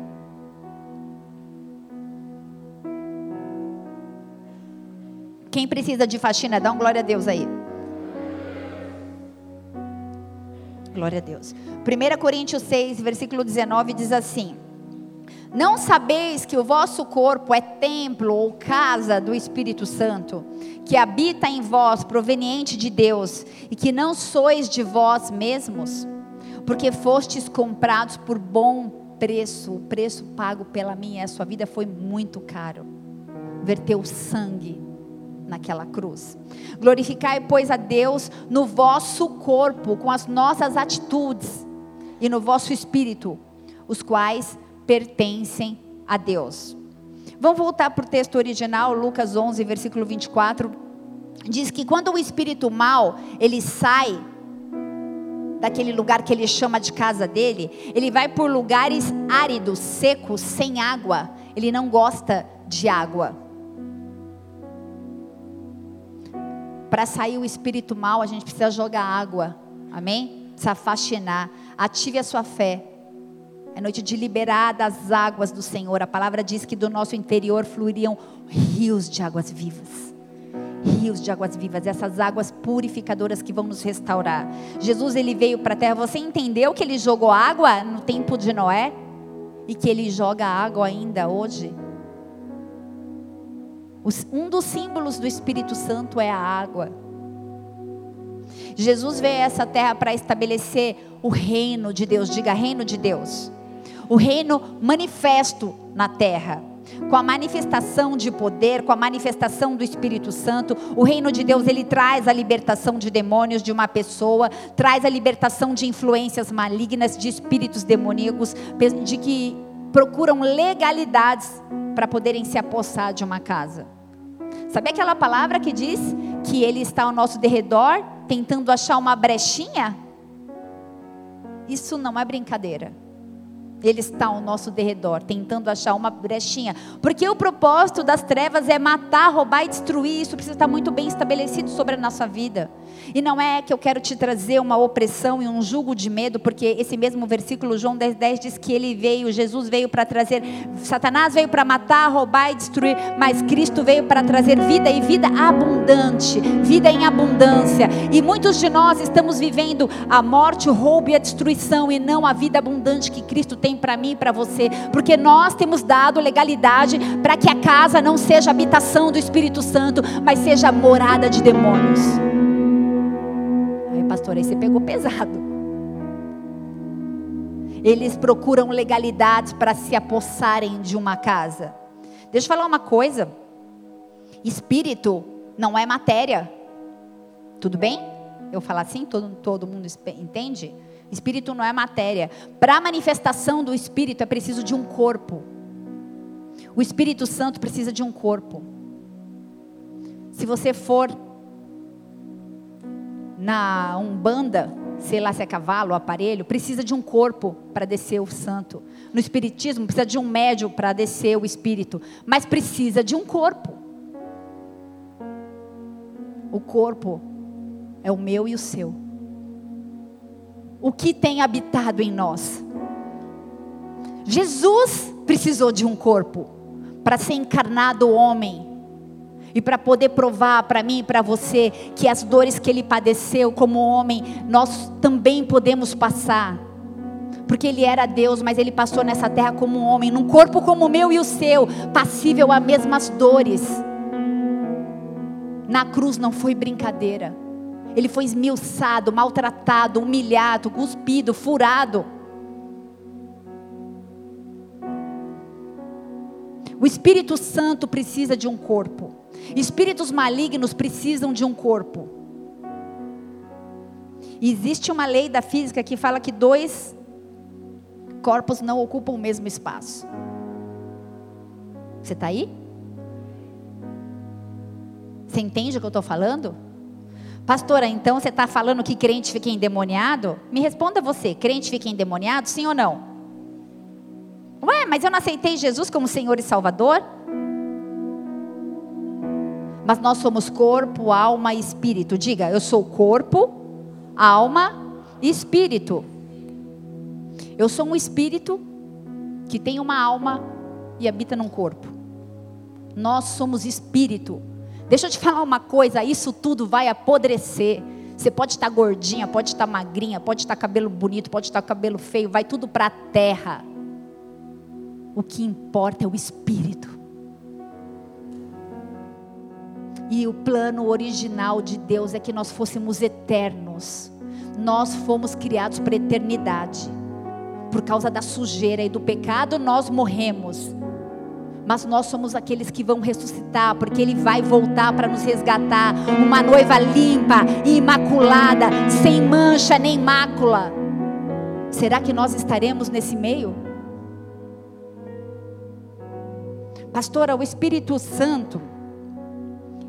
Quem precisa de faxina, dá um glória a Deus aí. Glória a Deus. 1 Coríntios 6, versículo 19 diz assim: Não sabeis que o vosso corpo é templo ou casa do Espírito Santo, que habita em vós, proveniente de Deus, e que não sois de vós mesmos? Porque fostes comprados por bom preço, o preço pago pela minha e a sua vida foi muito caro. Verteu sangue naquela cruz. Glorificai, pois, a Deus no vosso corpo, com as nossas atitudes, e no vosso espírito, os quais pertencem a Deus. Vamos voltar para o texto original, Lucas 11, versículo 24. Diz que quando o espírito mal, ele sai daquele lugar que ele chama de casa dele, ele vai por lugares áridos, secos, sem água. Ele não gosta de água. Para sair o espírito mal, a gente precisa jogar água. Amém? Precisa faxinar. Ative a sua fé. É noite de liberar das águas do Senhor. A palavra diz que do nosso interior fluiriam rios de águas vivas. Rios de águas vivas, essas águas purificadoras que vão nos restaurar. Jesus ele veio para a terra. Você entendeu que ele jogou água no tempo de Noé? E que ele joga água ainda hoje? Um dos símbolos do Espírito Santo é a água. Jesus veio a essa terra para estabelecer o reino de Deus, diga reino de Deus. O reino manifesto na terra. Com a manifestação de poder, com a manifestação do Espírito Santo, o reino de Deus ele traz a libertação de demônios de uma pessoa, traz a libertação de influências malignas, de espíritos demoníacos, de que procuram legalidades para poderem se apossar de uma casa. Sabe aquela palavra que diz que ele está ao nosso derredor, tentando achar uma brechinha? Isso não é brincadeira. Ele está ao nosso derredor, tentando achar uma brechinha. Porque o propósito das trevas é matar, roubar e destruir. Isso precisa estar muito bem estabelecido sobre a nossa vida. E não é que eu quero te trazer uma opressão e um jugo de medo, porque esse mesmo versículo, João 10, 10 diz que ele veio, Jesus veio para trazer, Satanás veio para matar, roubar e destruir, mas Cristo veio para trazer vida e vida abundante, vida em abundância. E muitos de nós estamos vivendo a morte, o roubo e a destruição, e não a vida abundante que Cristo tem para mim e para você, porque nós temos dado legalidade para que a casa não seja habitação do Espírito Santo, mas seja morada de demônios pastor, aí você pegou pesado. Eles procuram legalidades para se apossarem de uma casa. Deixa eu falar uma coisa. Espírito não é matéria. Tudo bem? Eu falar assim, todo, todo mundo entende? Espírito não é matéria. Para a manifestação do Espírito é preciso de um corpo. O Espírito Santo precisa de um corpo. Se você for na Umbanda, sei lá se é cavalo, aparelho, precisa de um corpo para descer o santo. No Espiritismo, precisa de um médium para descer o espírito. Mas precisa de um corpo. O corpo é o meu e o seu. O que tem habitado em nós? Jesus precisou de um corpo para ser encarnado homem e para poder provar para mim e para você que as dores que ele padeceu como homem, nós também podemos passar. Porque ele era Deus, mas ele passou nessa terra como homem, num corpo como o meu e o seu, passível a mesmas dores. Na cruz não foi brincadeira. Ele foi esmiuçado, maltratado, humilhado, cuspido, furado. O Espírito Santo precisa de um corpo. Espíritos malignos precisam de um corpo. existe uma lei da física que fala que dois corpos não ocupam o mesmo espaço. Você está aí? Você entende o que eu estou falando? Pastora, então você está falando que crente fica endemoniado? Me responda você: crente fica endemoniado, sim ou não? Ué, mas eu não aceitei Jesus como Senhor e Salvador? Mas nós somos corpo, alma e espírito. Diga, eu sou corpo, alma e espírito. Eu sou um espírito que tem uma alma e habita num corpo. Nós somos espírito. Deixa eu te falar uma coisa: isso tudo vai apodrecer. Você pode estar gordinha, pode estar magrinha, pode estar cabelo bonito, pode estar cabelo feio, vai tudo para a terra. O que importa é o espírito. E o plano original de Deus é que nós fôssemos eternos. Nós fomos criados para eternidade. Por causa da sujeira e do pecado, nós morremos mas nós somos aqueles que vão ressuscitar, porque Ele vai voltar para nos resgatar uma noiva limpa imaculada, sem mancha nem mácula. Será que nós estaremos nesse meio? Pastora, o Espírito Santo,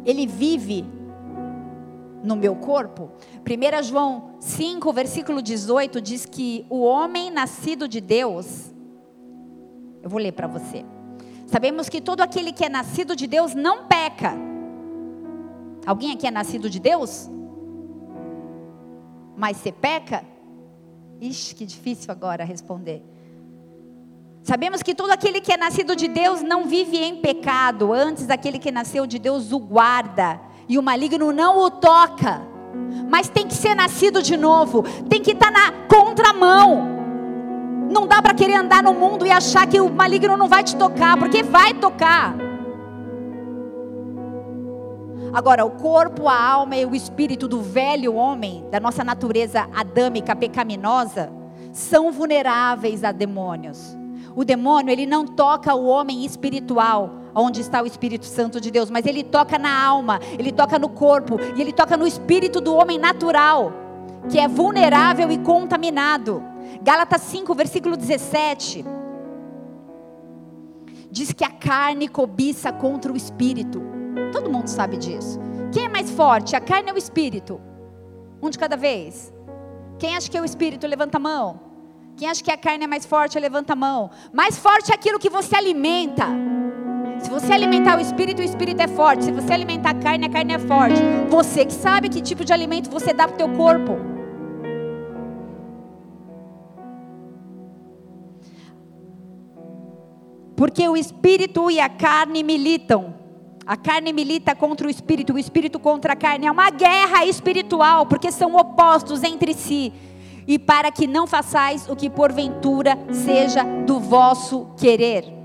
ele vive no meu corpo? 1 João 5, versículo 18 diz que o homem nascido de Deus, eu vou ler para você. Sabemos que todo aquele que é nascido de Deus não peca. Alguém aqui é nascido de Deus? Mas você peca? Ixi, que difícil agora responder. Sabemos que todo aquele que é nascido de Deus não vive em pecado, antes aquele que nasceu de Deus o guarda, e o maligno não o toca. Mas tem que ser nascido de novo, tem que estar na contramão. Não dá para querer andar no mundo e achar que o maligno não vai te tocar, porque vai tocar. Agora, o corpo, a alma e o espírito do velho homem, da nossa natureza adâmica, pecaminosa, são vulneráveis a demônios. O demônio, ele não toca o homem espiritual, onde está o Espírito Santo de Deus, mas ele toca na alma, ele toca no corpo e ele toca no espírito do homem natural, que é vulnerável e contaminado. Gálatas 5, versículo 17. Diz que a carne cobiça contra o espírito. Todo mundo sabe disso. Quem é mais forte, a carne ou o espírito? Um de cada vez. Quem acha que é o espírito, levanta a mão. Quem acha que a carne é mais forte, levanta a mão. Mais forte é aquilo que você alimenta. Se você alimentar o espírito, o espírito é forte. Se você alimentar a carne, a carne é forte. Você que sabe que tipo de alimento você dá para o teu corpo. Porque o espírito e a carne militam. A carne milita contra o espírito, o espírito contra a carne. É uma guerra espiritual, porque são opostos entre si. E para que não façais o que porventura seja do vosso querer.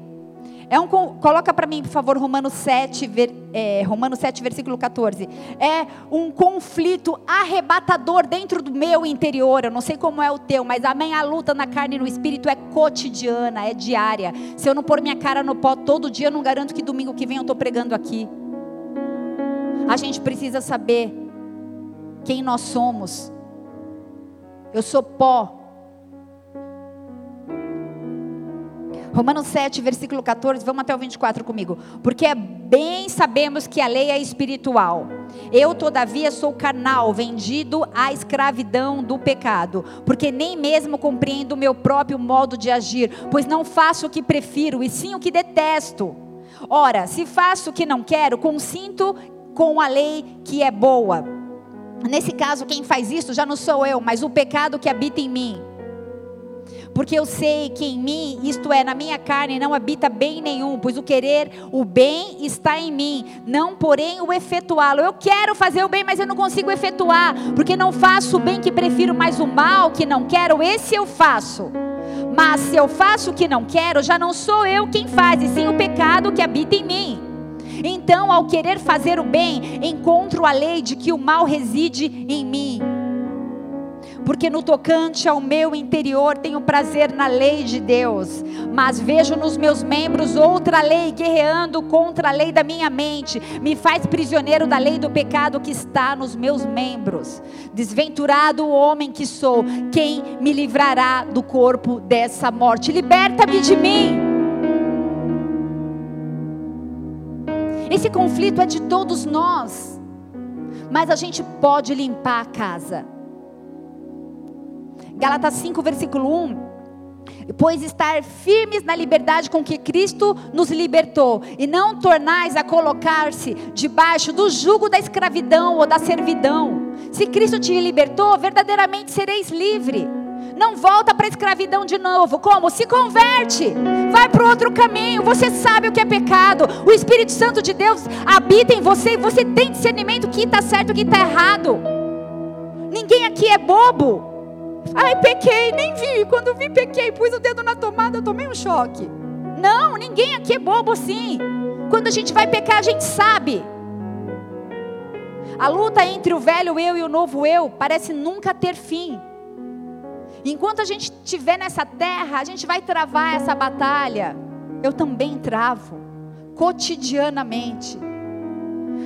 É um, coloca para mim, por favor, Romanos 7, ver, é, Romanos 7, versículo 14. É um conflito arrebatador dentro do meu interior. Eu não sei como é o teu, mas a minha luta na carne e no espírito é cotidiana, é diária. Se eu não pôr minha cara no pó todo dia, eu não garanto que domingo que vem eu estou pregando aqui. A gente precisa saber quem nós somos. Eu sou pó Romanos 7, versículo 14, vamos até o 24 comigo. Porque bem sabemos que a lei é espiritual. Eu, todavia, sou carnal, vendido à escravidão do pecado. Porque nem mesmo compreendo o meu próprio modo de agir, pois não faço o que prefiro, e sim o que detesto. Ora, se faço o que não quero, consinto com a lei que é boa. Nesse caso, quem faz isso já não sou eu, mas o pecado que habita em mim. Porque eu sei que em mim, isto é, na minha carne, não habita bem nenhum, pois o querer o bem está em mim, não porém o efetuá-lo. Eu quero fazer o bem, mas eu não consigo efetuar, porque não faço o bem que prefiro, mas o mal que não quero, esse eu faço. Mas se eu faço o que não quero, já não sou eu quem faz, e sim o pecado que habita em mim. Então, ao querer fazer o bem, encontro a lei de que o mal reside em mim porque no tocante ao meu interior tenho prazer na lei de Deus, mas vejo nos meus membros outra lei guerreando contra a lei da minha mente, me faz prisioneiro da lei do pecado que está nos meus membros. Desventurado o homem que sou, quem me livrará do corpo dessa morte? Liberta-me de mim. Esse conflito é de todos nós. Mas a gente pode limpar a casa. Galatas 5, versículo 1 pois estar firmes na liberdade com que Cristo nos libertou, e não tornais a colocar-se debaixo do jugo da escravidão ou da servidão. Se Cristo te libertou, verdadeiramente sereis livre. Não volta para a escravidão de novo. Como? Se converte. Vai para outro caminho. Você sabe o que é pecado. O Espírito Santo de Deus habita em você e você tem discernimento que está certo e que está errado. Ninguém aqui é bobo. Ai, pequei, nem vi. Quando vi, pequei, pus o dedo na tomada, tomei um choque. Não, ninguém aqui é bobo assim. Quando a gente vai pecar, a gente sabe. A luta entre o velho eu e o novo eu parece nunca ter fim. Enquanto a gente estiver nessa terra, a gente vai travar essa batalha. Eu também travo, cotidianamente.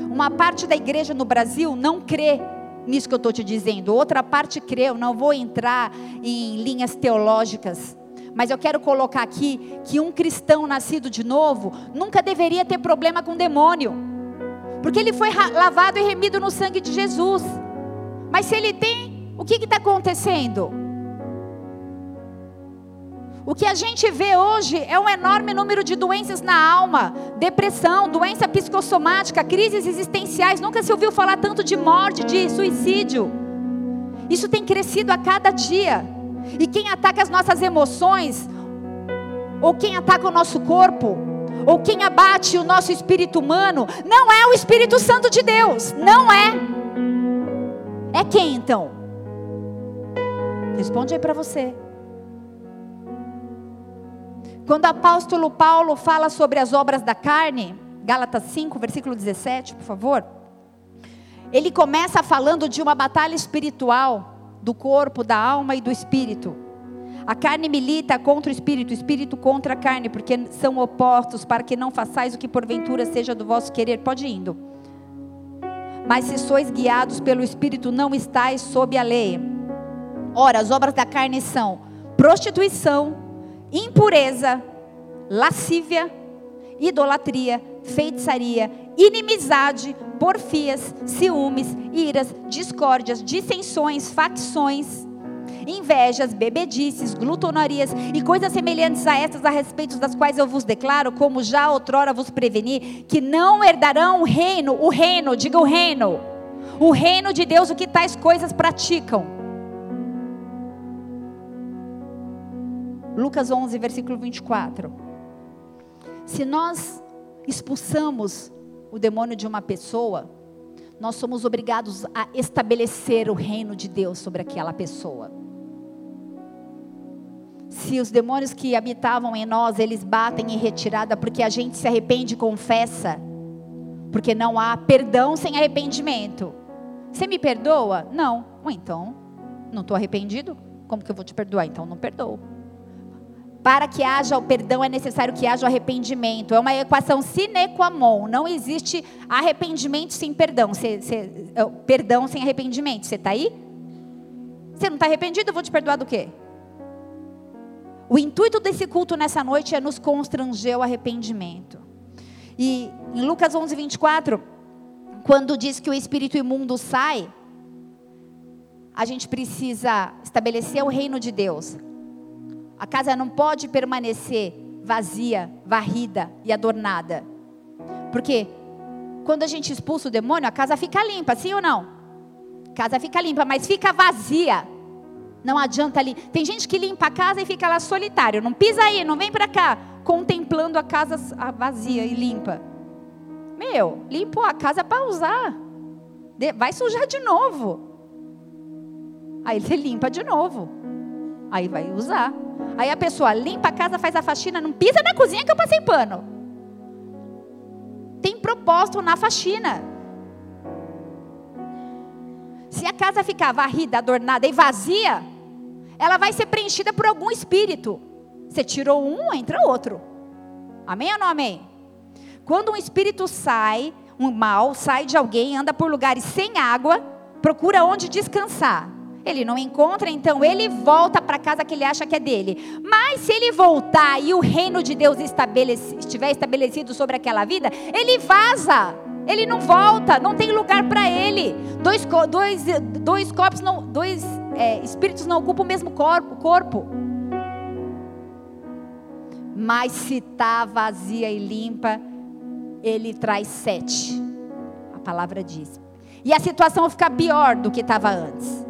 Uma parte da igreja no Brasil não crê nisso que eu estou te dizendo. Outra parte creu, não vou entrar em linhas teológicas. Mas eu quero colocar aqui que um cristão nascido de novo nunca deveria ter problema com demônio. Porque ele foi lavado e remido no sangue de Jesus. Mas se ele tem, o que está acontecendo? O que a gente vê hoje é um enorme número de doenças na alma, depressão, doença psicossomática, crises existenciais. Nunca se ouviu falar tanto de morte, de suicídio. Isso tem crescido a cada dia. E quem ataca as nossas emoções, ou quem ataca o nosso corpo, ou quem abate o nosso espírito humano, não é o Espírito Santo de Deus. Não é. É quem então? Responde aí para você. Quando o apóstolo Paulo fala sobre as obras da carne, Gálatas 5, versículo 17, por favor. Ele começa falando de uma batalha espiritual do corpo, da alma e do espírito. A carne milita contra o espírito, o espírito contra a carne, porque são opostos, para que não façais o que porventura seja do vosso querer. Pode ir indo. Mas se sois guiados pelo espírito, não estáis sob a lei. Ora, as obras da carne são prostituição, impureza, lascívia, idolatria, feitiçaria, inimizade, porfias, ciúmes, iras, discórdias, dissensões, facções, invejas, bebedices, glutonarias e coisas semelhantes a estas a respeito das quais eu vos declaro, como já outrora vos preveni, que não herdarão o reino, o reino, diga o reino, o reino de Deus, o que tais coisas praticam. Lucas 11, versículo 24. Se nós expulsamos o demônio de uma pessoa, nós somos obrigados a estabelecer o reino de Deus sobre aquela pessoa. Se os demônios que habitavam em nós, eles batem em retirada porque a gente se arrepende e confessa, porque não há perdão sem arrependimento. Você me perdoa? Não. Então, não estou arrependido? Como que eu vou te perdoar? Então, não perdoo. Para que haja o perdão é necessário que haja o arrependimento. É uma equação sine qua non. Não existe arrependimento sem perdão. Cê, cê, é, perdão sem arrependimento. Você está aí? Você não está arrependido? Eu vou te perdoar do quê? O intuito desse culto nessa noite é nos constranger o arrependimento. E em Lucas 11, 24, quando diz que o espírito imundo sai, a gente precisa estabelecer o reino de Deus. A casa não pode permanecer vazia, varrida e adornada. Porque quando a gente expulsa o demônio, a casa fica limpa, sim ou não? A casa fica limpa, mas fica vazia. Não adianta ali. Tem gente que limpa a casa e fica lá solitário. Não pisa aí, não vem para cá, contemplando a casa vazia e limpa. Meu, limpo a casa para usar. Vai sujar de novo. Aí você limpa de novo. Aí vai usar. Aí a pessoa limpa a casa, faz a faxina, não pisa na cozinha que eu passei pano. Tem propósito na faxina. Se a casa ficar varrida, adornada e vazia, ela vai ser preenchida por algum espírito. Você tirou um, entra outro. Amém ou não amém? Quando um espírito sai, um mal sai de alguém, anda por lugares sem água, procura onde descansar. Ele não encontra, então ele volta para casa que ele acha que é dele. Mas se ele voltar e o reino de Deus estabeleci, estiver estabelecido sobre aquela vida, ele vaza. Ele não volta, não tem lugar para ele. Dois, dois, dois corpos, não, dois é, espíritos não ocupam o mesmo corpo. corpo. Mas se está vazia e limpa, ele traz sete. A palavra diz. E a situação fica pior do que estava antes.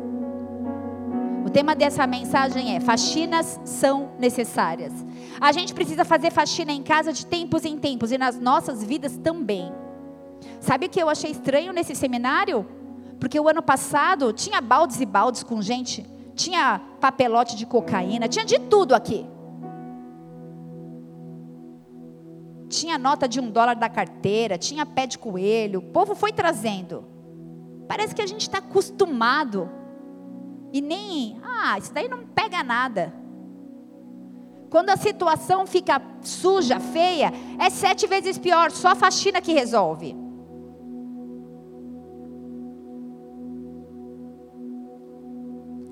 O tema dessa mensagem é: faxinas são necessárias. A gente precisa fazer faxina em casa de tempos em tempos e nas nossas vidas também. Sabe o que eu achei estranho nesse seminário? Porque o ano passado tinha baldes e baldes com gente, tinha papelote de cocaína, tinha de tudo aqui. Tinha nota de um dólar da carteira, tinha pé de coelho, o povo foi trazendo. Parece que a gente está acostumado. E nem, ah, isso daí não pega nada. Quando a situação fica suja, feia, é sete vezes pior, só a faxina que resolve.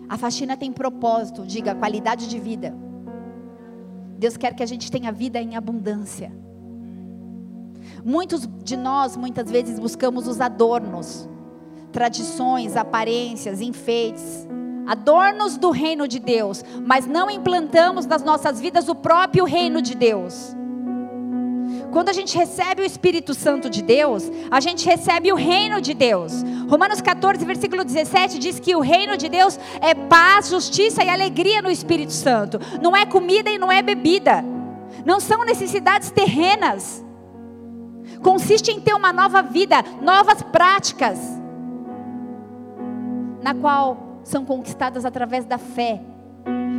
A faxina tem propósito, diga, qualidade de vida. Deus quer que a gente tenha vida em abundância. Muitos de nós, muitas vezes, buscamos os adornos, tradições, aparências, enfeites, adornos do reino de Deus, mas não implantamos nas nossas vidas o próprio reino de Deus. Quando a gente recebe o Espírito Santo de Deus, a gente recebe o reino de Deus. Romanos 14, versículo 17 diz que o reino de Deus é paz, justiça e alegria no Espírito Santo. Não é comida e não é bebida. Não são necessidades terrenas consiste em ter uma nova vida, novas práticas, na qual são conquistadas através da fé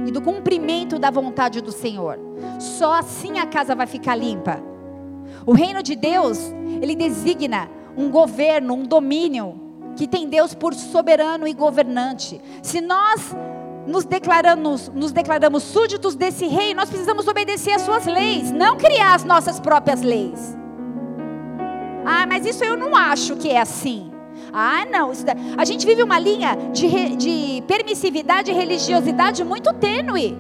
e do cumprimento da vontade do Senhor. Só assim a casa vai ficar limpa. O reino de Deus, ele designa um governo, um domínio que tem Deus por soberano e governante. Se nós nos declaramos, nos declaramos súditos desse rei, nós precisamos obedecer às suas leis, não criar as nossas próprias leis. Ah, mas isso eu não acho que é assim. Ah, não. a gente vive uma linha de, de permissividade e religiosidade muito tênue.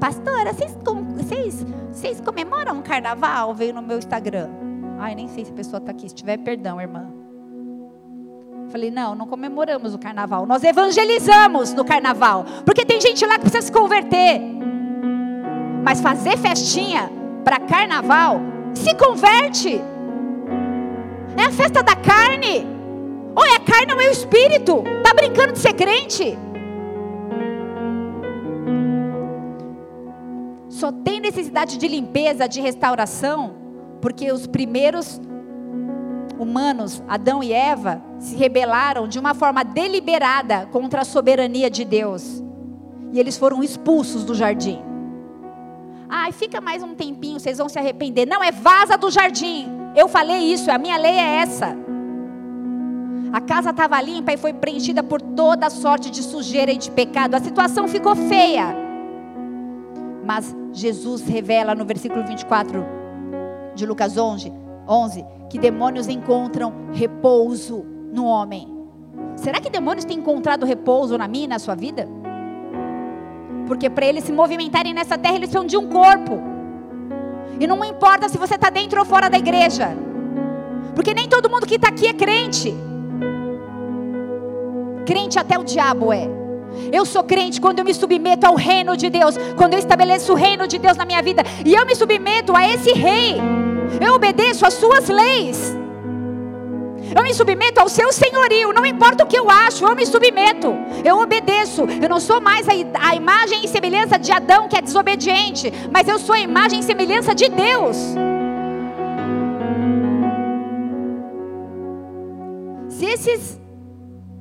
Pastora, vocês, vocês, vocês comemoram o carnaval? Veio no meu Instagram. Ai, nem sei se a pessoa está aqui. Se tiver, perdão, irmã. Falei, não, não comemoramos o carnaval. Nós evangelizamos no carnaval. Porque tem gente lá que precisa se converter. Mas fazer festinha para carnaval, se converte. É a festa da carne. Ou é carne ou é o espírito. Tá brincando de ser crente? Só tem necessidade de limpeza, de restauração, porque os primeiros humanos, Adão e Eva, se rebelaram de uma forma deliberada contra a soberania de Deus. E eles foram expulsos do jardim. Ai, fica mais um tempinho, vocês vão se arrepender. Não, é vaza do jardim. Eu falei isso, a minha lei é essa. A casa estava limpa e foi preenchida por toda sorte de sujeira e de pecado. A situação ficou feia. Mas Jesus revela no versículo 24 de Lucas 11, 11 que demônios encontram repouso no homem. Será que demônios têm encontrado repouso na minha e na sua vida? Porque para eles se movimentarem nessa terra, eles precisam de um corpo. E não importa se você está dentro ou fora da igreja. Porque nem todo mundo que está aqui é crente. Crente até o diabo é. Eu sou crente quando eu me submeto ao reino de Deus, quando eu estabeleço o reino de Deus na minha vida, e eu me submeto a esse rei, eu obedeço às suas leis. Eu me submeto ao seu senhorio, não importa o que eu acho, eu me submeto, eu obedeço. Eu não sou mais a, a imagem e semelhança de Adão que é desobediente, mas eu sou a imagem e semelhança de Deus. Se esses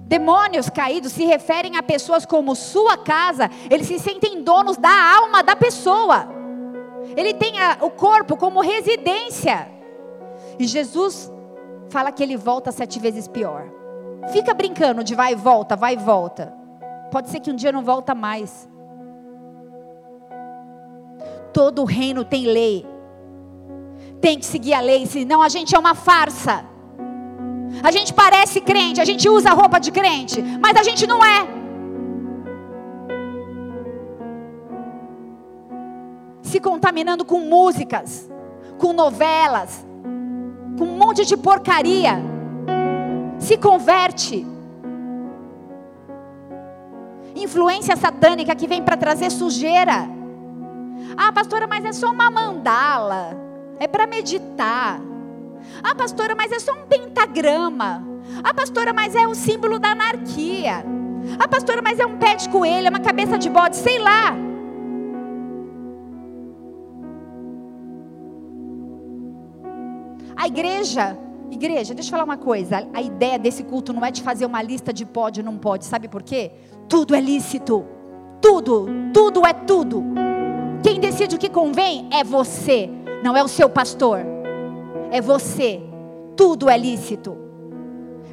demônios caídos se referem a pessoas como sua casa, eles se sentem donos da alma da pessoa. Ele tem a, o corpo como residência. E Jesus fala que ele volta sete vezes pior. Fica brincando de vai e volta, vai e volta. Pode ser que um dia não volta mais. Todo reino tem lei. Tem que seguir a lei, senão a gente é uma farsa. A gente parece crente, a gente usa roupa de crente, mas a gente não é. Se contaminando com músicas, com novelas, com um monte de porcaria. Se converte. Influência satânica que vem para trazer sujeira. Ah, pastora, mas é só uma mandala. É para meditar. Ah, pastora, mas é só um pentagrama. Ah, pastora, mas é o símbolo da anarquia. Ah, pastora, mas é um pé de coelho, é uma cabeça de bode, sei lá. A igreja, igreja, deixa eu falar uma coisa. A ideia desse culto não é de fazer uma lista de pode e não pode. Sabe por quê? Tudo é lícito. Tudo, tudo é tudo. Quem decide o que convém é você, não é o seu pastor. É você. Tudo é lícito.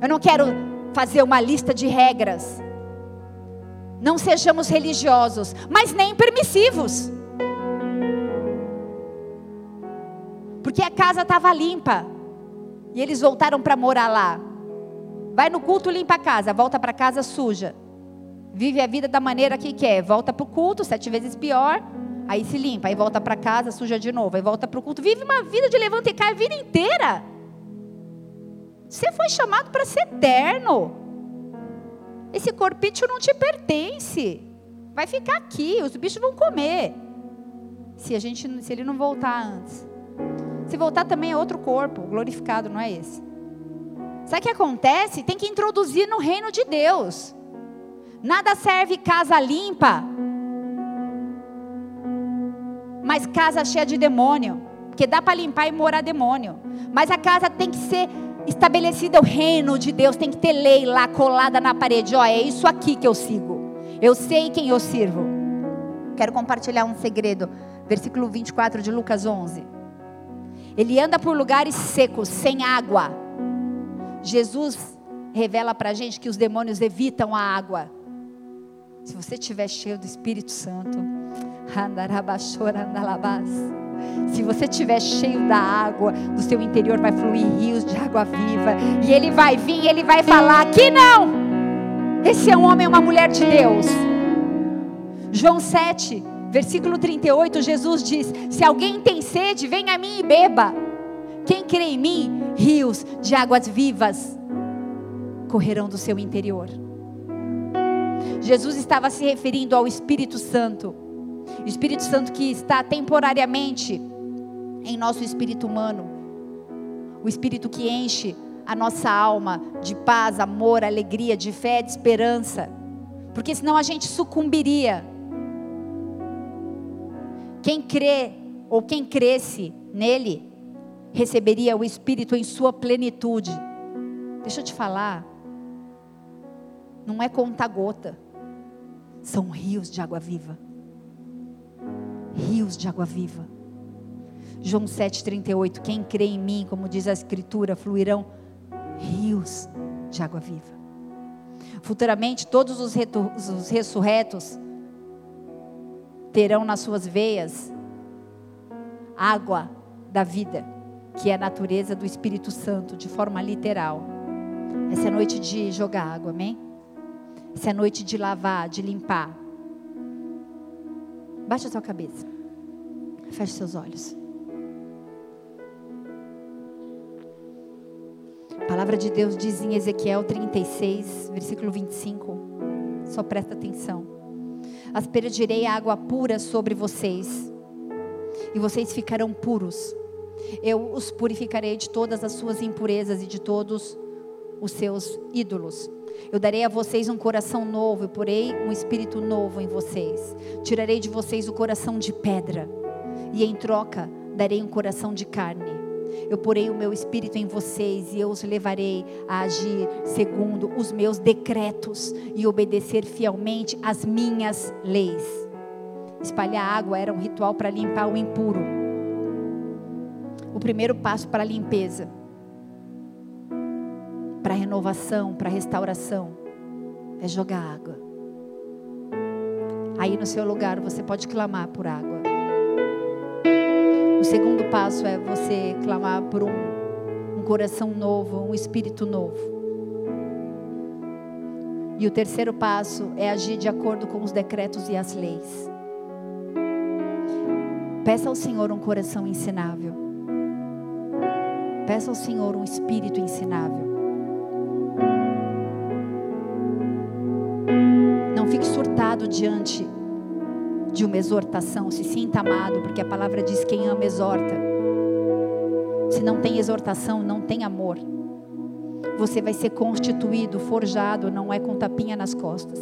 Eu não quero fazer uma lista de regras. Não sejamos religiosos, mas nem permissivos. Porque a casa estava limpa. E eles voltaram para morar lá. Vai no culto, limpa a casa, volta para casa suja. Vive a vida da maneira que quer. Volta para o culto, sete vezes pior. Aí se limpa, aí volta para casa, suja de novo, aí volta para o culto. Vive uma vida de levanta e cai a vida inteira. Você foi chamado para ser eterno. Esse corpício não te pertence. Vai ficar aqui, os bichos vão comer. Se a gente, se ele não voltar antes. Se voltar também é outro corpo, glorificado, não é esse. Sabe o que acontece? Tem que introduzir no reino de Deus. Nada serve casa limpa, mas casa cheia de demônio. Porque dá para limpar e morar demônio. Mas a casa tem que ser estabelecida o reino de Deus, tem que ter lei lá colada na parede. Ó, é isso aqui que eu sigo. Eu sei quem eu sirvo. Quero compartilhar um segredo. Versículo 24 de Lucas 11. Ele anda por lugares secos, sem água. Jesus revela para a gente que os demônios evitam a água. Se você estiver cheio do Espírito Santo. Se você estiver cheio da água, do seu interior vai fluir rios de água viva. E ele vai vir, ele vai falar: que não! Esse é um homem, uma mulher de Deus. João 7, versículo 38, Jesus diz: Se alguém tem sede, venha a mim e beba. Quem crê em mim, rios de águas vivas correrão do seu interior. Jesus estava se referindo ao Espírito Santo o Espírito Santo que está temporariamente em nosso espírito humano. O Espírito que enche a nossa alma de paz, amor, alegria, de fé, de esperança. Porque senão a gente sucumbiria. Quem crê ou quem cresce nele receberia o Espírito em sua plenitude. Deixa eu te falar. Não é conta-gota. São rios de água viva rios de água viva. João 7,38: Quem crê em mim, como diz a Escritura, fluirão rios de água viva. Futuramente, todos os, os ressurretos terão nas suas veias água da vida, que é a natureza do Espírito Santo, de forma literal. Essa é noite de jogar água, amém? Essa é noite de lavar, de limpar. Baixa a sua cabeça. Feche seus olhos. A palavra de Deus diz em Ezequiel 36, versículo 25. Só presta atenção. Aspergirei água pura sobre vocês, e vocês ficarão puros. Eu os purificarei de todas as suas impurezas e de todos os seus ídolos. Eu darei a vocês um coração novo, e porei um espírito novo em vocês. Tirarei de vocês o coração de pedra, e em troca darei um coração de carne. Eu porei o meu espírito em vocês e eu os levarei a agir segundo os meus decretos e obedecer fielmente às minhas leis. Espalhar água era um ritual para limpar o impuro. O primeiro passo para a limpeza para renovação, para restauração, é jogar água. Aí no seu lugar você pode clamar por água. O segundo passo é você clamar por um, um coração novo, um espírito novo. E o terceiro passo é agir de acordo com os decretos e as leis. Peça ao Senhor um coração ensinável. Peça ao Senhor um espírito ensinável. Diante de uma exortação. Se sinta amado, porque a palavra diz: quem ama, exorta. Se não tem exortação, não tem amor. Você vai ser constituído, forjado, não é com tapinha nas costas,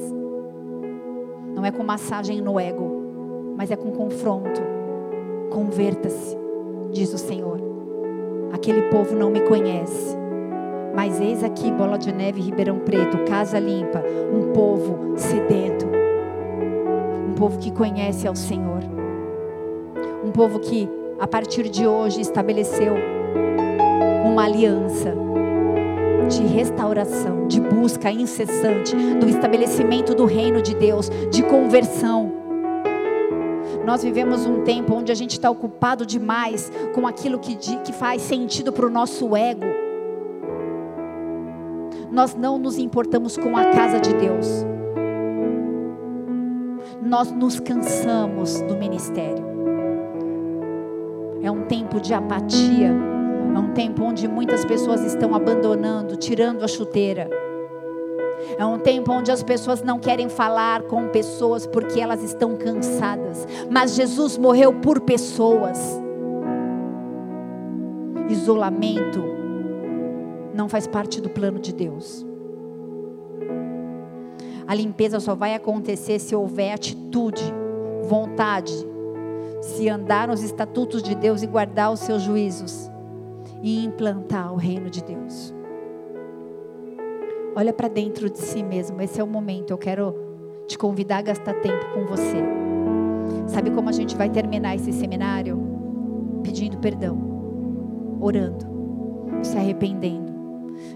não é com massagem no ego, mas é com confronto. Converta-se, diz o Senhor. Aquele povo não me conhece. Mas eis aqui, Bola de Neve, Ribeirão Preto, Casa Limpa, um povo sedento, um povo que conhece ao Senhor, um povo que, a partir de hoje, estabeleceu uma aliança de restauração, de busca incessante, do estabelecimento do reino de Deus, de conversão. Nós vivemos um tempo onde a gente está ocupado demais com aquilo que, que faz sentido para o nosso ego. Nós não nos importamos com a casa de Deus. Nós nos cansamos do ministério. É um tempo de apatia é um tempo onde muitas pessoas estão abandonando, tirando a chuteira. É um tempo onde as pessoas não querem falar com pessoas porque elas estão cansadas. Mas Jesus morreu por pessoas. Isolamento não faz parte do plano de Deus. A limpeza só vai acontecer se houver atitude, vontade, se andar nos estatutos de Deus e guardar os seus juízos e implantar o reino de Deus. Olha para dentro de si mesmo, esse é o momento. Eu quero te convidar a gastar tempo com você. Sabe como a gente vai terminar esse seminário? Pedindo perdão, orando, se arrependendo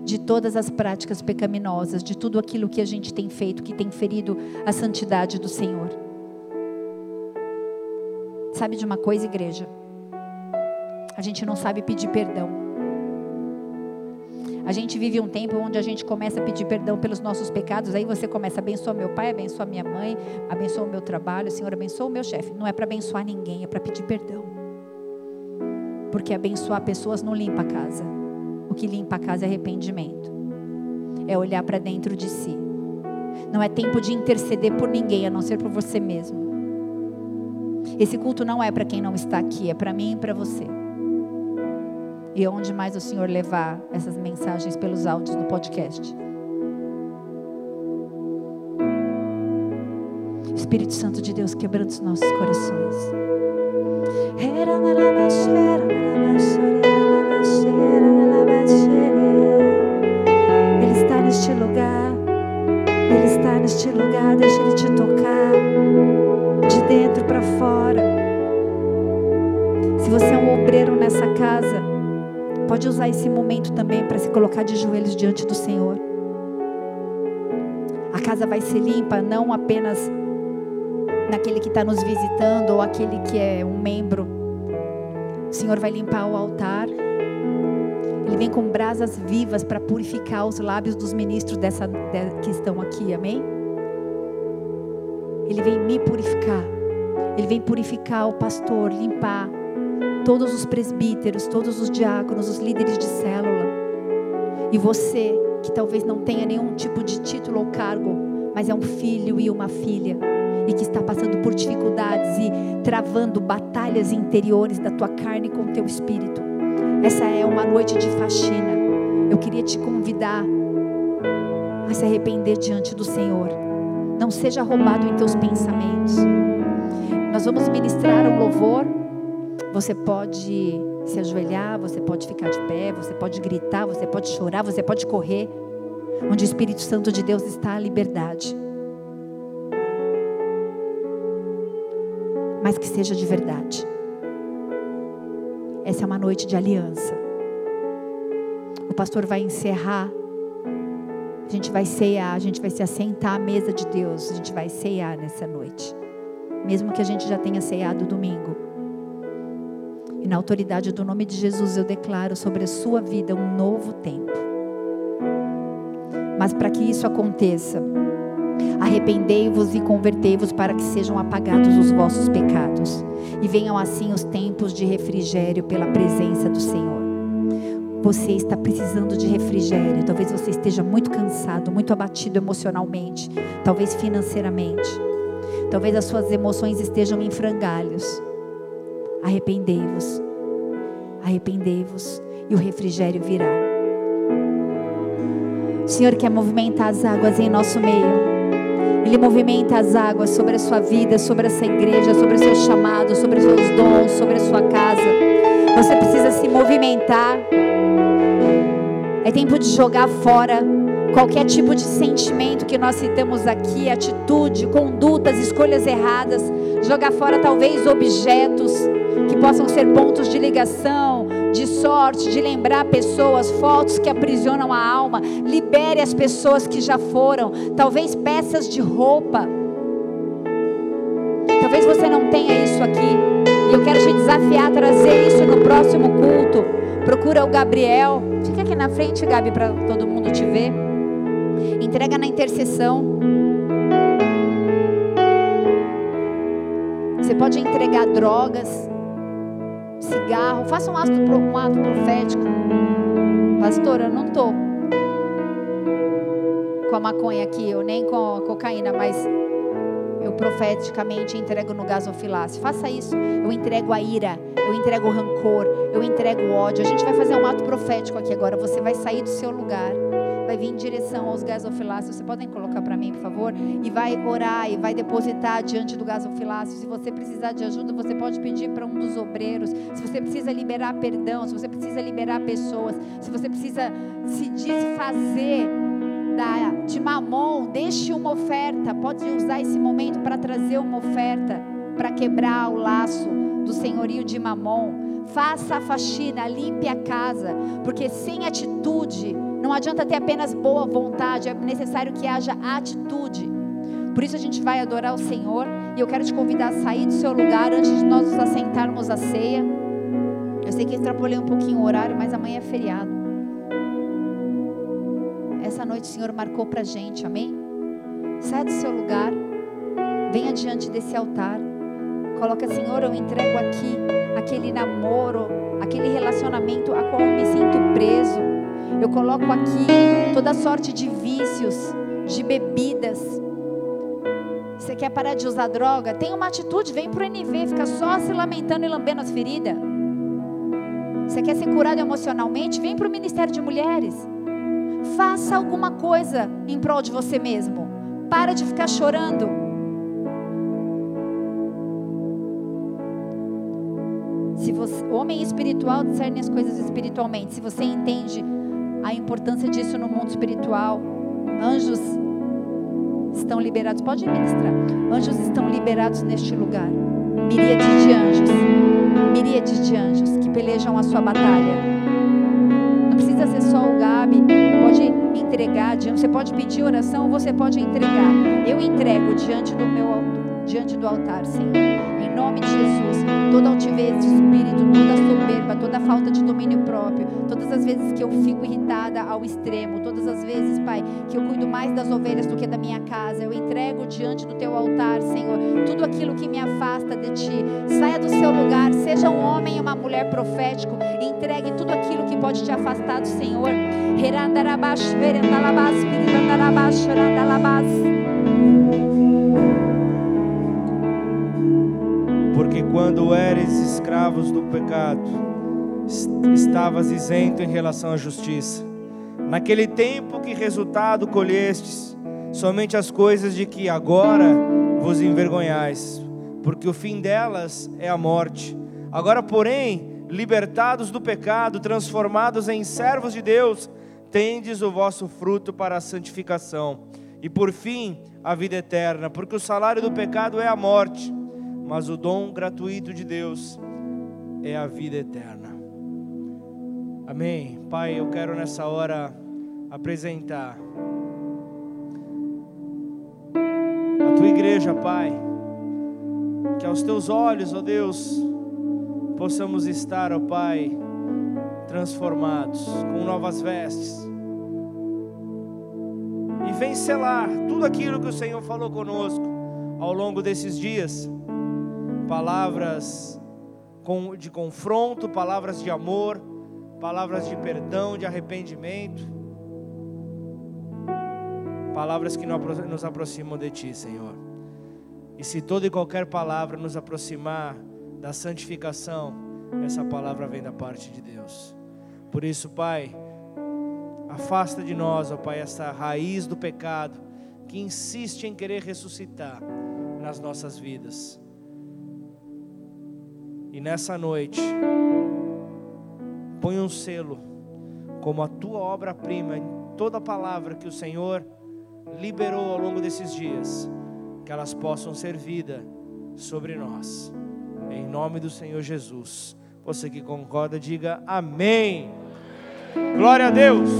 de todas as práticas pecaminosas, de tudo aquilo que a gente tem feito que tem ferido a santidade do Senhor. Sabe de uma coisa, igreja? a gente não sabe pedir perdão. A gente vive um tempo onde a gente começa a pedir perdão pelos nossos pecados, aí você começa a abençoar meu pai, abençoar minha mãe, abençoar o meu trabalho, Senhor, abençoa o meu chefe. Não é para abençoar ninguém, é para pedir perdão. Porque abençoar pessoas não limpa a casa. Que limpa a casa é arrependimento. É olhar para dentro de si. Não é tempo de interceder por ninguém, a não ser por você mesmo. Esse culto não é para quem não está aqui, é para mim e para você. E onde mais o Senhor levar essas mensagens pelos áudios do podcast. Espírito Santo de Deus quebrando os nossos corações. Ele está neste lugar. Ele está neste lugar. Deixa Ele te tocar de dentro para fora. Se você é um obreiro nessa casa, Pode usar esse momento também para se colocar de joelhos diante do Senhor. A casa vai ser limpa não apenas naquele que está nos visitando ou aquele que é um membro. O Senhor vai limpar o altar. Vem com brasas vivas para purificar os lábios dos ministros dessa, de, que estão aqui, amém? Ele vem me purificar. Ele vem purificar o pastor, limpar todos os presbíteros, todos os diáconos, os líderes de célula. E você, que talvez não tenha nenhum tipo de título ou cargo, mas é um filho e uma filha, e que está passando por dificuldades e travando batalhas interiores da tua carne com o teu espírito. Essa é uma noite de faxina. Eu queria te convidar a se arrepender diante do Senhor. Não seja roubado em teus pensamentos. Nós vamos ministrar um louvor. Você pode se ajoelhar, você pode ficar de pé, você pode gritar, você pode chorar, você pode correr. Onde o Espírito Santo de Deus está, a liberdade. Mas que seja de verdade. Essa é uma noite de aliança. O pastor vai encerrar. A gente vai ceiar, a gente vai se assentar à mesa de Deus. A gente vai ceiar nessa noite. Mesmo que a gente já tenha ceiado domingo. E na autoridade do nome de Jesus eu declaro sobre a sua vida um novo tempo. Mas para que isso aconteça, Arrependei-vos e convertei-vos para que sejam apagados os vossos pecados e venham assim os tempos de refrigério pela presença do Senhor. Você está precisando de refrigério. Talvez você esteja muito cansado, muito abatido emocionalmente, talvez financeiramente. Talvez as suas emoções estejam em frangalhos. Arrependei-vos. Arrependei-vos e o refrigério virá. O Senhor quer movimentar as águas em nosso meio. Ele movimenta as águas sobre a sua vida, sobre essa igreja, sobre o seu chamado, sobre os seus dons, sobre a sua casa. Você precisa se movimentar. É tempo de jogar fora qualquer tipo de sentimento que nós citamos aqui, atitude, condutas, escolhas erradas. Jogar fora talvez objetos que possam ser pontos de ligação, de sorte, de lembrar pessoas, fotos que aprisionam a alma. Libere as pessoas que já foram, talvez peças de roupa. Talvez você não tenha isso aqui. E eu quero te desafiar a trazer isso no próximo culto. Procura o Gabriel. Fica aqui na frente, Gabi, para todo mundo te ver. Entrega na intercessão. Você pode entregar drogas cigarro, faça um ato, um ato profético. Pastor, eu não estou com a maconha aqui, eu nem com a cocaína, mas eu profeticamente entrego no gasofilácio. Faça isso. Eu entrego a ira, eu entrego o rancor, eu entrego o ódio. A gente vai fazer um ato profético aqui agora. Você vai sair do seu lugar vai vir em direção aos gasofilácios. Vocês podem colocar para mim, por favor? E vai orar e vai depositar diante do gasofilácio. Se você precisar de ajuda, você pode pedir para um dos obreiros. Se você precisa liberar perdão, se você precisa liberar pessoas, se você precisa se desfazer da, de mamon, deixe uma oferta. Pode usar esse momento para trazer uma oferta, para quebrar o laço do senhorio de mamon. Faça a faxina, limpe a casa, porque sem atitude não adianta ter apenas boa vontade, é necessário que haja atitude. Por isso a gente vai adorar o Senhor e eu quero te convidar a sair do seu lugar antes de nós nos assentarmos à ceia. Eu sei que extrapolei um pouquinho o horário, mas amanhã é feriado. Essa noite o Senhor marcou pra gente, amém? Sai do seu lugar, venha diante desse altar. Coloca, Senhor, eu entrego aqui aquele namoro, aquele relacionamento a qual eu me sinto preso. Eu coloco aqui toda sorte de vícios, de bebidas. Você quer parar de usar droga? Tem uma atitude, vem para o NV, fica só se lamentando e lambendo as feridas. Você quer ser curado emocionalmente? Vem para o Ministério de Mulheres. Faça alguma coisa em prol de você mesmo. Para de ficar chorando. Se você, homem espiritual discerne as coisas espiritualmente. Se você entende a importância disso no mundo espiritual. Anjos estão liberados. Pode ministrar. Anjos estão liberados neste lugar. Miríades de anjos. Miríades de anjos que pelejam a sua batalha. Não precisa ser só o Gabi. Pode entregar. Você pode pedir oração você pode entregar. Eu entrego diante do meu diante do altar, Senhor. Em nome de Jesus. Toda altivez de espírito, toda soberba, toda falta de domínio próprio, todas as vezes que eu fico irritada ao extremo, todas as vezes, Pai, que eu cuido mais das ovelhas do que da minha casa, eu entrego diante do teu altar, Senhor, tudo aquilo que me afasta de ti. Saia do seu lugar, seja um homem ou uma mulher profético, entregue tudo aquilo que pode te afastar do Senhor. Porque quando eres escravos do pecado, estavas isento em relação à justiça. Naquele tempo que resultado colhestes, somente as coisas de que agora vos envergonhais, porque o fim delas é a morte. Agora, porém, libertados do pecado, transformados em servos de Deus, tendes o vosso fruto para a santificação, e por fim a vida eterna, porque o salário do pecado é a morte mas o dom gratuito de Deus é a vida eterna. Amém. Pai, eu quero nessa hora apresentar a tua igreja, Pai, que aos teus olhos, ó Deus, possamos estar, ó Pai, transformados com novas vestes e vem selar tudo aquilo que o Senhor falou conosco ao longo desses dias. Palavras de confronto, palavras de amor, palavras de perdão, de arrependimento, palavras que nos aproximam de Ti, Senhor. E se toda e qualquer palavra nos aproximar da santificação, essa palavra vem da parte de Deus. Por isso, Pai, afasta de nós, ó Pai, essa raiz do pecado que insiste em querer ressuscitar nas nossas vidas. E nessa noite, põe um selo como a tua obra-prima em toda palavra que o Senhor liberou ao longo desses dias, que elas possam ser vida sobre nós. Em nome do Senhor Jesus. Você que concorda, diga amém. Glória a Deus.